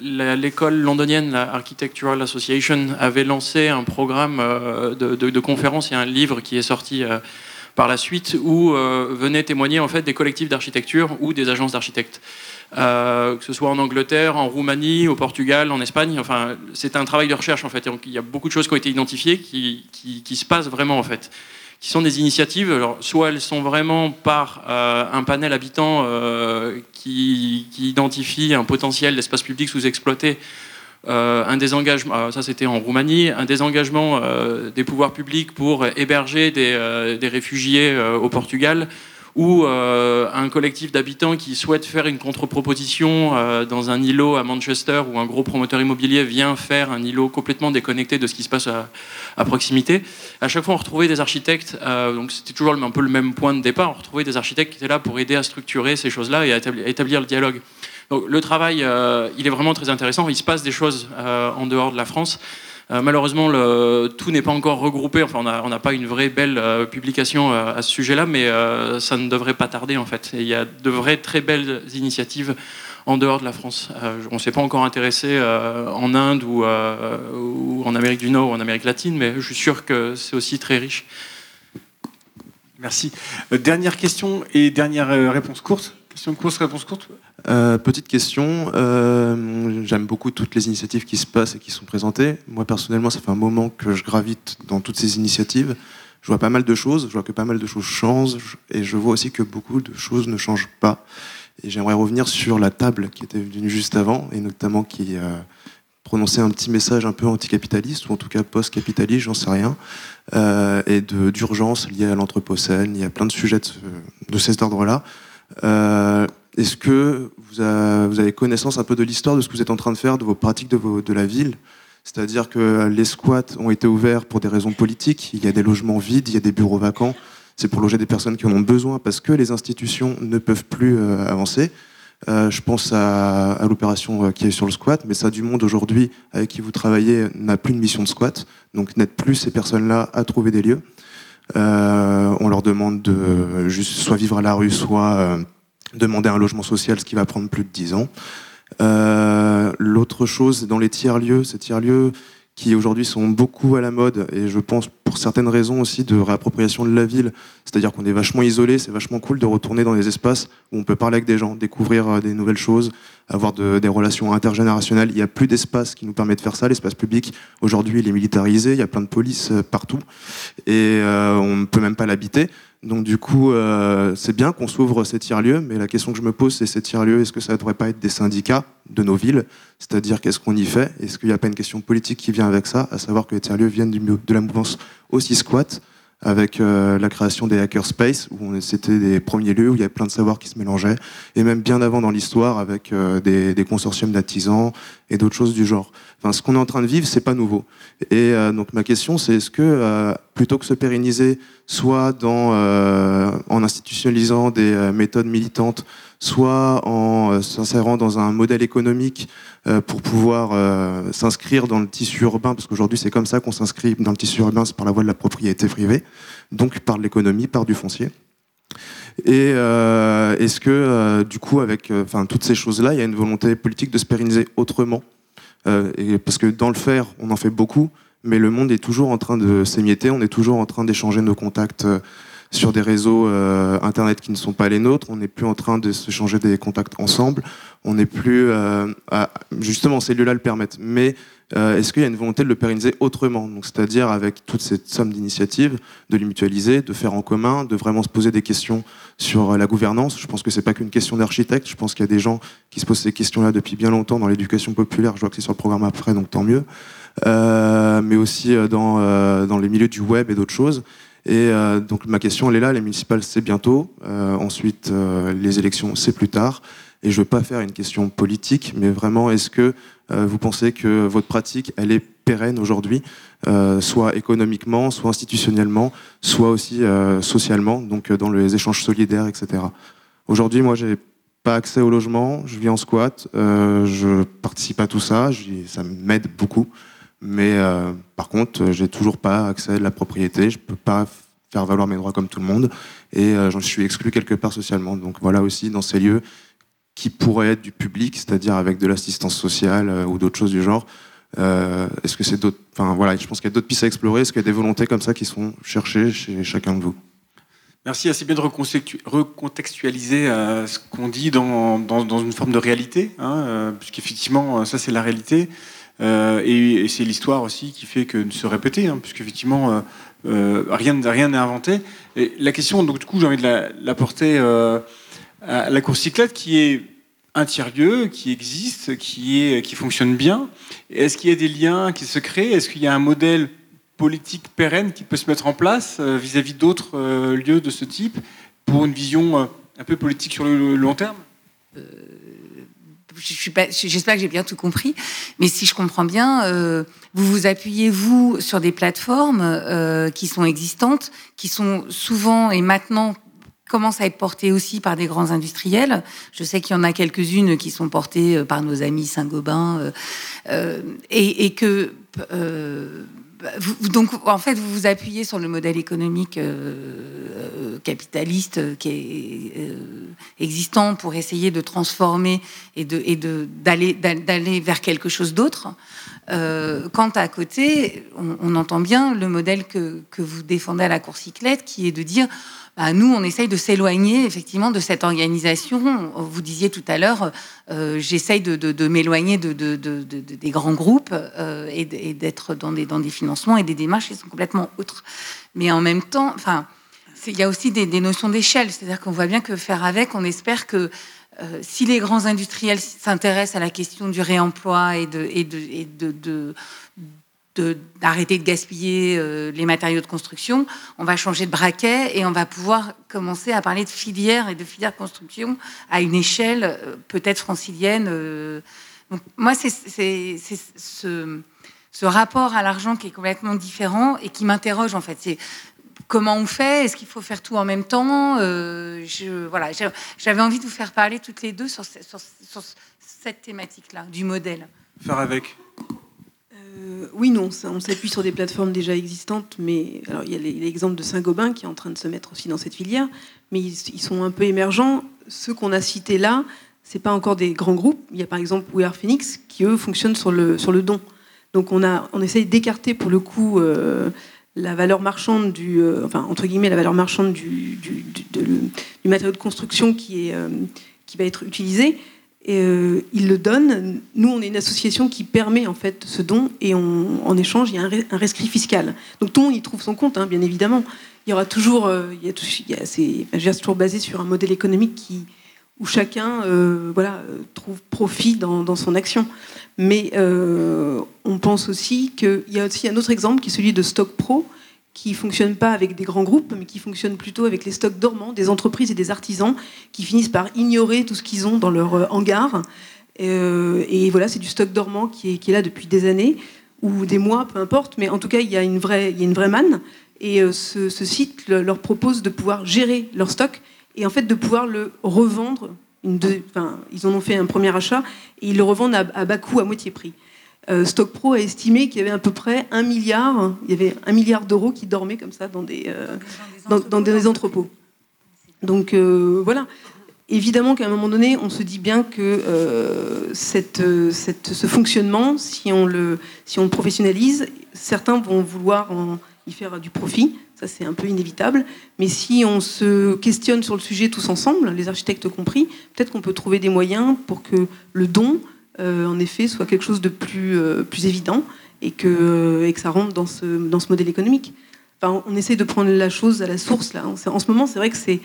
Q: l'école londonienne, la Architectural Association, avait lancé un programme de, de, de conférences et un livre qui est sorti par la suite où euh, venaient témoigner en fait des collectifs d'architecture ou des agences d'architectes. Euh, que ce soit en Angleterre, en Roumanie, au Portugal, en Espagne. Enfin, c'est un travail de recherche en fait. Il y a beaucoup de choses qui ont été identifiées, qui, qui, se passent vraiment en fait, qui sont des initiatives. Alors, soit elles sont vraiment par euh, un panel habitant qui, qui, identifie un potentiel d'espace public sous-exploité euh, un désengagement, euh, ça c'était en Roumanie, un désengagement euh, des pouvoirs publics pour héberger des, réfugiés au Portugal, ou un collectif d'habitants qui souhaite faire une contre-proposition dans un îlot à Manchester où un gros promoteur immobilier vient faire un îlot complètement déconnecté de ce qui se passe à, proximité. À chaque fois, on retrouvait des architectes, donc c'était toujours un peu le même point de départ, on retrouvait des architectes qui étaient là pour aider à structurer ces choses-là et à établir le dialogue. Donc, le travail, il est vraiment très intéressant. Il se passe des choses en dehors de la France. Euh, malheureusement, tout n'est pas encore regroupé. Enfin, on n'a pas une vraie belle euh, publication euh, à ce sujet-là, mais ça ne devrait pas tarder en fait. il y a de vraies très belles initiatives en dehors de la France. on ne s'est pas encore intéressé en Inde ou, ou, en Amérique du Nord ou en Amérique latine, mais je suis sûr que c'est aussi très riche.
D: Merci. dernière question et dernière réponse courte. Question courte, réponse courte
R: euh, Petite question. Euh, j'aime beaucoup toutes les initiatives qui se passent et qui sont présentées. Moi, personnellement, ça fait un moment que je gravite dans toutes ces initiatives. Je vois pas mal de choses, je vois que pas mal de choses changent, et je vois aussi que beaucoup de choses ne changent pas. Et j'aimerais revenir sur la table qui était venue juste avant, et notamment qui euh, prononçait un petit message un peu anticapitaliste, ou en tout cas post-capitaliste, j'en sais rien, euh, et d'urgence liée à l'anthropocène. Il y a plein de sujets de, de cet ordre-là. Euh, est-ce que vous, avez connaissance un peu de l'histoire de ce que vous êtes en train de faire, de vos pratiques de, la ville? C'est-à-dire que les squats ont été ouverts pour des raisons politiques, il y a des logements vides, il y a des bureaux vacants, c'est pour loger des personnes qui en ont besoin parce que les institutions ne peuvent plus euh, avancer. Euh, je pense à, l'opération qui est sur le squat, mais ça du monde aujourd'hui avec qui vous travaillez n'a plus de mission de squat, donc n'aide plus ces personnes-là à trouver des lieux. Euh, on leur demande de juste soit vivre à la rue, soit euh, demander un logement social, ce qui va prendre plus de 10 ans. Euh, l'autre chose, dans les tiers-lieux, ces tiers-lieux qui aujourd'hui sont beaucoup à la mode, et je pense pour certaines raisons aussi de réappropriation de la ville, c'est-à-dire qu'on est vachement isolé, c'est vachement cool de retourner dans des espaces où on peut parler avec des gens, découvrir des nouvelles choses, avoir des relations intergénérationnelles. Il n'y a plus d'espace qui nous permet de faire ça. L'espace public, aujourd'hui, il est militarisé, il y a plein de police partout, et on ne peut même pas l'habiter. Donc du coup, euh, c'est bien qu'on s'ouvre ces tiers-lieux, mais la question que je me pose, c'est ces tiers-lieux, est-ce que ça ne devrait pas être des syndicats de nos villes? C'est-à-dire, qu'est-ce qu'on y fait? Est-ce qu'il n'y a pas une question politique qui vient avec ça, à savoir que les tiers-lieux viennent de la mouvance aussi squat avec euh, la création des hackerspace, où c'était des premiers lieux où il y avait plein de savoirs qui se mélangeaient, et même bien avant dans l'histoire avec euh, des, des, consortiums d'artisans et d'autres choses du genre. Enfin, ce qu'on est en train de vivre, c'est pas nouveau. Et euh, donc ma question, c'est est-ce que plutôt que se pérenniser, soit dans, en institutionnalisant des méthodes militantes, soit en s'insérant dans un modèle économique pour pouvoir s'inscrire dans le tissu urbain, parce qu'aujourd'hui c'est comme ça qu'on s'inscrit dans le tissu urbain, c'est par la voie de la propriété privée donc par l'économie, par du foncier. Et euh, est-ce que, euh, du coup, avec euh, toutes ces choses-là, il y a une volonté politique de se pérenniser autrement? Parce que dans le faire, on en fait beaucoup, mais le monde est toujours en train de s'émietter, on est toujours en train d'échanger nos contacts sur des réseaux Internet qui ne sont pas les nôtres, on n'est plus en train de se changer des contacts ensemble, on n'est plus... justement, ces lieux-là le permettent. Mais euh, est-ce qu'il y a une volonté de le pérenniser autrement? Donc, C'est-à-dire avec toute cette somme d'initiatives, de les mutualiser, de faire en commun, de vraiment se poser des questions sur euh, la gouvernance? Je pense que c'est pas qu'une question d'architecte. Je pense qu'il y a des gens qui se posent ces questions-là depuis bien longtemps dans l'éducation populaire. Je vois que c'est sur le programme après, donc tant mieux. Euh, mais aussi dans, dans les milieux du web et d'autres choses. Et donc ma question, elle est là. Les municipales, c'est bientôt. ensuite, les élections, c'est plus tard. Et je ne veux pas faire une question politique, mais vraiment, est-ce que euh, vous pensez que votre pratique, elle est pérenne aujourd'hui, euh, soit économiquement, soit institutionnellement, soit aussi euh, socialement, donc dans les échanges solidaires, etc. Aujourd'hui, moi, j'ai pas accès au logement, je vis en squat, je participe à tout ça, ça m'aide beaucoup, mais par contre, j'ai toujours pas accès à la propriété, je peux pas faire valoir mes droits comme tout le monde, et j'en suis exclu quelque part socialement. Donc voilà aussi, dans ces lieux, qui pourrait être du public, c'est-à-dire avec de l'assistance sociale euh, ou d'autres choses du genre. Euh, est-ce que c'est d'autres. Enfin voilà, je pense qu'il y a d'autres pistes à explorer. Est-ce qu'il y a des volontés comme ça qui sont cherchées chez chacun de vous?
D: Merci, c'est bien de recontextualiser euh, ce qu'on dit dans, dans, une forme de réalité, hein, puisqu'effectivement, ça c'est la réalité. Et, c'est l'histoire aussi qui fait que de se répéter, hein, puisqu'effectivement, rien n'est inventé. La question, donc du coup, j'ai envie de la, la porter à la course cyclette qui est un tiers-lieu qui existe, qui, est, qui fonctionne bien. Est-ce qu'il y a des liens qui se créent? Est-ce qu'il y a un modèle politique pérenne qui peut se mettre en place euh, vis-à-vis d'autres euh, lieux de ce type pour une vision euh, un peu politique sur le long terme?
S: J'espère que j'ai bien tout compris, mais si je comprends bien, euh, vous vous appuyez vous sur des plateformes euh, qui sont existantes, qui sont souvent et maintenant commencent à être portées aussi par des grands industriels. Je sais qu'il y en a quelques-unes qui sont portées euh, par nos amis Saint-Gobain, et, et, que donc, en fait, vous vous appuyez sur le modèle économique euh, capitaliste qui est euh, existant pour essayer de transformer et de d'aller vers quelque chose d'autre. Euh, quant à côté, on, entend bien le modèle que, que vous défendez à la Cour Cyclette, qui est de dire nous, on essaye de s'éloigner effectivement de cette organisation. Vous disiez tout à l'heure, euh, j'essaye de, m'éloigner de, des grands groupes euh, et d'être dans des, financements et des démarches qui sont complètement autres. Mais en même temps, enfin, il y a aussi des, notions d'échelle. C'est-à-dire qu'on voit bien que faire avec, on espère que euh, si les grands industriels s'intéressent à la question du réemploi et de, d'arrêter de, gaspiller euh, les matériaux de construction, on va changer de braquet et on va pouvoir commencer à parler de filière et de filière de construction à une échelle euh, peut-être francilienne. Euh. moi, c'est ce, rapport à l'argent qui est complètement différent et qui m'interroge en fait. C'est comment on fait? Est-ce qu'il faut faire tout en même temps? Voilà, j'avais envie de vous faire parler toutes les deux sur, sur cette thématique-là, du modèle.
D: Faire avec
K: euh, oui, non, on s'appuie sur des plateformes déjà existantes, mais alors il y a l'exemple de Saint-Gobain qui est en train de se mettre aussi dans cette filière, mais ils, sont un peu émergents. Ceux qu'on a cités là, c'est pas encore des grands groupes. Il y a par exemple We Are Phoenix qui eux fonctionnent sur le sur le don. Donc on a on essaye d'écarter pour le coup euh, la valeur marchande du euh, enfin entre guillemets la valeur marchande du du, du matériau de construction qui est qui va être utilisé et euh, il le donne. Nous, on est une association qui permet en fait ce don et en échange, il y a un, rescrit fiscal. Donc tout le monde y trouve son compte, hein, bien évidemment. Il y aura toujours, euh, il y a, il y a toujours basé sur un modèle économique où chacun euh, voilà, trouve profit dans, son action. Mais on pense aussi qu'il y a aussi un autre exemple qui est celui de Stock Pro, qui fonctionne pas avec des grands groupes, mais qui fonctionne plutôt avec les stocks dormants des entreprises et des artisans qui finissent par ignorer tout ce qu'ils ont dans leur euh, hangar. Euh, et voilà, c'est du stock dormant qui est, là depuis des années ou des mois, peu importe. Mais en tout cas, il y a une vraie, manne. Et euh, ce, site leur propose de pouvoir gérer leur stock et en fait de pouvoir le revendre. Ils en ont fait un premier achat et ils le revendent à bas coût, à moitié prix. Euh, Stockpro a estimé qu'il y avait à peu près un milliard, il y avait un milliard d'euros qui dormaient comme ça dans des, euh, dans, des entrepôts. Donc euh, voilà. Évidemment qu'à un moment donné, on se dit bien que cette, ce fonctionnement, si on, le, si on le professionnalise, certains vont vouloir en, y faire du profit. Ça, c'est un peu inévitable. Mais si on se questionne sur le sujet tous ensemble, les architectes compris, peut-être qu'on peut trouver des moyens pour que le don en effet, soit quelque chose de plus, euh, plus évident et que, euh, et que ça rentre dans ce, dans ce modèle économique. Enfin, on essaie de prendre la chose à la source. Là. En ce moment, c'est vrai que c'est,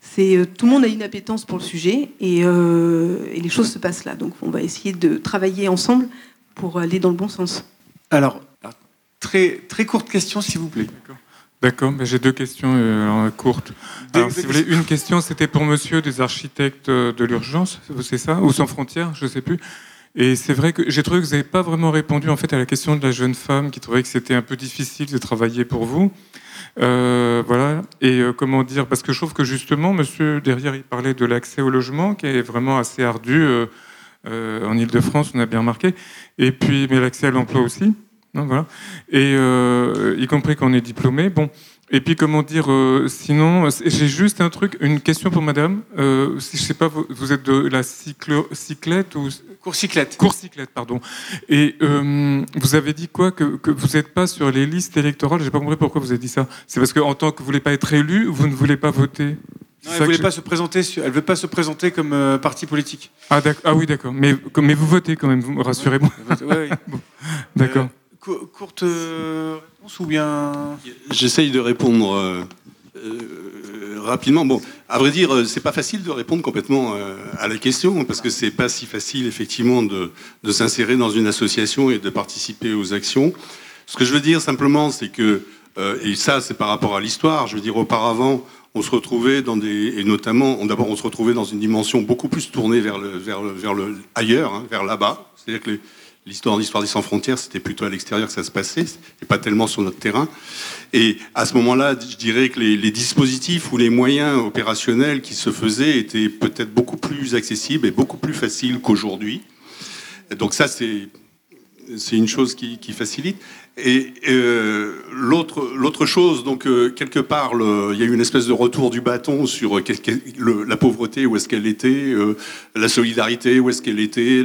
K: c'est, tout le monde a une appétence pour le sujet et, et, les choses se passent là. Donc on va essayer de travailler ensemble pour aller dans le bon sens.
D: Alors, très, très courte question, s'il vous plaît.
T: D'accord, mais j'ai deux questions courtes. Alors, si vous voulez, une question, c'était pour monsieur des architectes de l'urgence, c'est ça Ou sans frontières, je ne sais plus. Et c'est vrai que j'ai trouvé que vous n'avez pas vraiment répondu en fait à la question de la jeune femme qui trouvait que c'était un peu difficile de travailler pour vous. Euh, voilà. Et euh, comment dire Parce que je trouve que justement, monsieur derrière, il parlait de l'accès au logement qui est vraiment assez ardu euh, en Ile-de-France, on a bien remarqué. Et puis, mais l'accès à l'emploi aussi. Non, voilà. Et y compris quand on est diplômé. Bon. Et puis, comment dire, euh, sinon, j'ai juste un truc, une question pour madame. Euh, je sais pas, vous, êtes de la cyclette ou.
D: Courcyclette.
T: Courcyclette, pardon. Et euh, vous avez dit quoi que, que vous n'êtes pas sur les listes électorales? J'ai pas compris pourquoi vous avez dit ça. C'est parce qu'en tant que vous voulez pas être élu, vous ne voulez pas voter
D: non, elle ne pas se présenter. Elle veut pas se présenter comme euh, parti politique.
T: Ah, ah oui, d'accord. Mais, mais vous votez quand même. Rassurez-moi. D'accord.
D: courte
E: J'essaye de répondre euh, euh, rapidement. Bon, à vrai dire, euh, c'est pas facile de répondre complètement à la question parce que c'est pas si facile effectivement de, de s'insérer dans une association et de participer aux actions. Ce que je veux dire simplement, c'est que et ça, c'est par rapport à l'histoire. Je veux dire, auparavant, on se retrouvait dans des, et notamment, d'abord, on se retrouvait dans une dimension beaucoup plus tournée vers le, vers le, vers le ailleurs, hein, vers là-bas. C'est-à-dire que l'histoire, l'histoire des sans frontières, c'était plutôt à l'extérieur que ça se passait, et pas tellement sur notre terrain. Et à ce moment-là, je dirais que les, les, dispositifs ou les moyens opérationnels qui se faisaient étaient peut-être beaucoup plus accessibles et beaucoup plus faciles qu'aujourd'hui. Donc ça, c'est c'est une chose qui, facilite. Et euh, l'autre chose, donc euh, quelque part, il y a eu une espèce de retour du bâton sur euh, la pauvreté, où est-ce qu'elle était, la solidarité, où est-ce qu'elle était,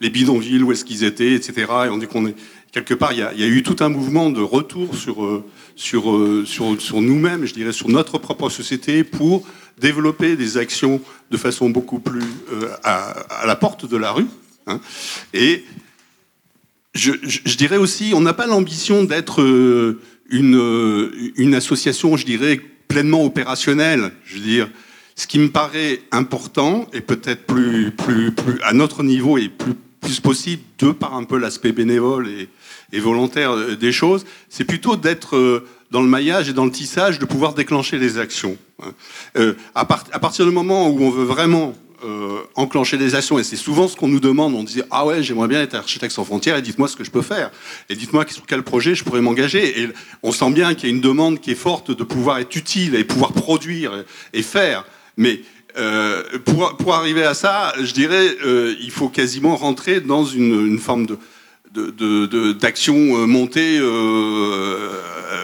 E: les bidonvilles, où est-ce qu'ils étaient, etc. Et on dit qu'on est quelque part, il y, a, eu tout un mouvement de retour sur nous-mêmes, je dirais, sur notre propre société, pour développer des actions de façon beaucoup plus à, à, la porte de la rue. Hein, et je, je, dirais aussi, on n'a pas l'ambition d'être euh, une, euh, une association, je dirais, pleinement opérationnelle. Je veux dire, ce qui me paraît important et peut-être plus, plus, plus à notre niveau et plus, plus possible, de par un peu l'aspect bénévole et, et, volontaire euh, des choses, c'est plutôt d'être dans le maillage et dans le tissage, de pouvoir déclencher les actions. Hein. À, part, à partir du moment où on veut vraiment euh, enclencher des actions. Et c'est souvent ce qu'on nous demande. On disait Ah ouais, j'aimerais bien être architecte sans frontières et dites-moi ce que je peux faire. Et dites-moi sur quel projet je pourrais m'engager. Et on sent bien qu'il y a une demande qui est forte de pouvoir être utile et pouvoir produire et faire. Mais euh, pour, pour, arriver à ça, je dirais, euh, il faut quasiment rentrer dans une forme de, d'action de, de, euh, montée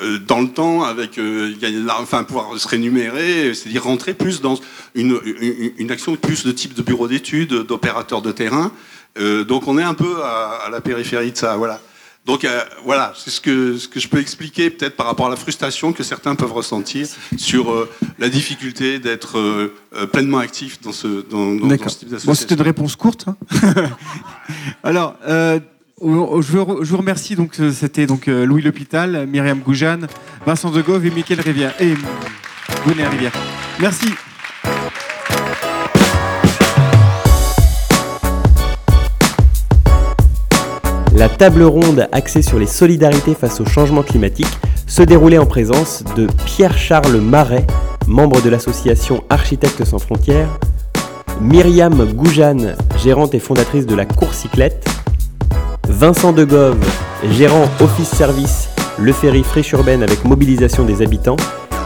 E: euh, dans le temps avec euh, enfin pouvoir se rémunérer c'est-à-dire rentrer plus dans une, une, une, action plus de type de bureau d'études d'opérateur de terrain euh, donc on est un peu à, à, la périphérie de ça voilà donc euh, voilà c'est ce que ce que je peux expliquer peut-être par rapport à la frustration que certains peuvent ressentir sur la difficulté d'être pleinement actif dans ce dans, dans, dans ce type
D: d'association. Bon, c'était une réponse courte. Hein Alors je vous, remercie. Donc, euh, c'était donc euh, Louis L'Hôpital, Myriam Goujane, Vincent Degove et Mickaël Rivière. Et Gonnet Rivière. Merci.
A: La table ronde axée sur les solidarités face au changement climatique se déroulait en présence de Pierre-Charles Marais, membre de l'association Architectes sans frontières, Myriam Goujane, gérante et fondatrice de la Cour Cyclette, Vincent Degove, gérant office service Le Ferry Friche Urbaine avec mobilisation des habitants,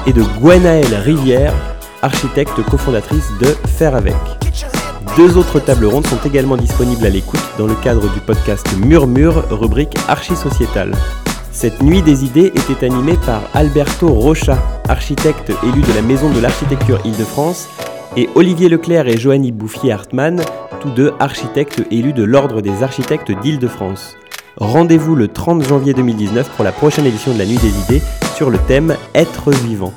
A: et de Gwenaëlle Rivière, architecte cofondatrice de Faire avec. Deux autres tables rondes sont également disponibles à l'écoute dans le cadre du podcast Murmure, rubrique archi-sociétale. Cette nuit des idées était animée par Alberto Rocha, architecte élu de la Maison de l'Architecture Île-de-France, et Olivier Leclerc et Joanny Bouffier-Hartmann, tous deux architectes élus de l'Ordre des architectes d'Île-de-France. Rendez-vous le 30 janvier 2019 pour la prochaine édition de la Nuit des idées sur le thème Être vivant.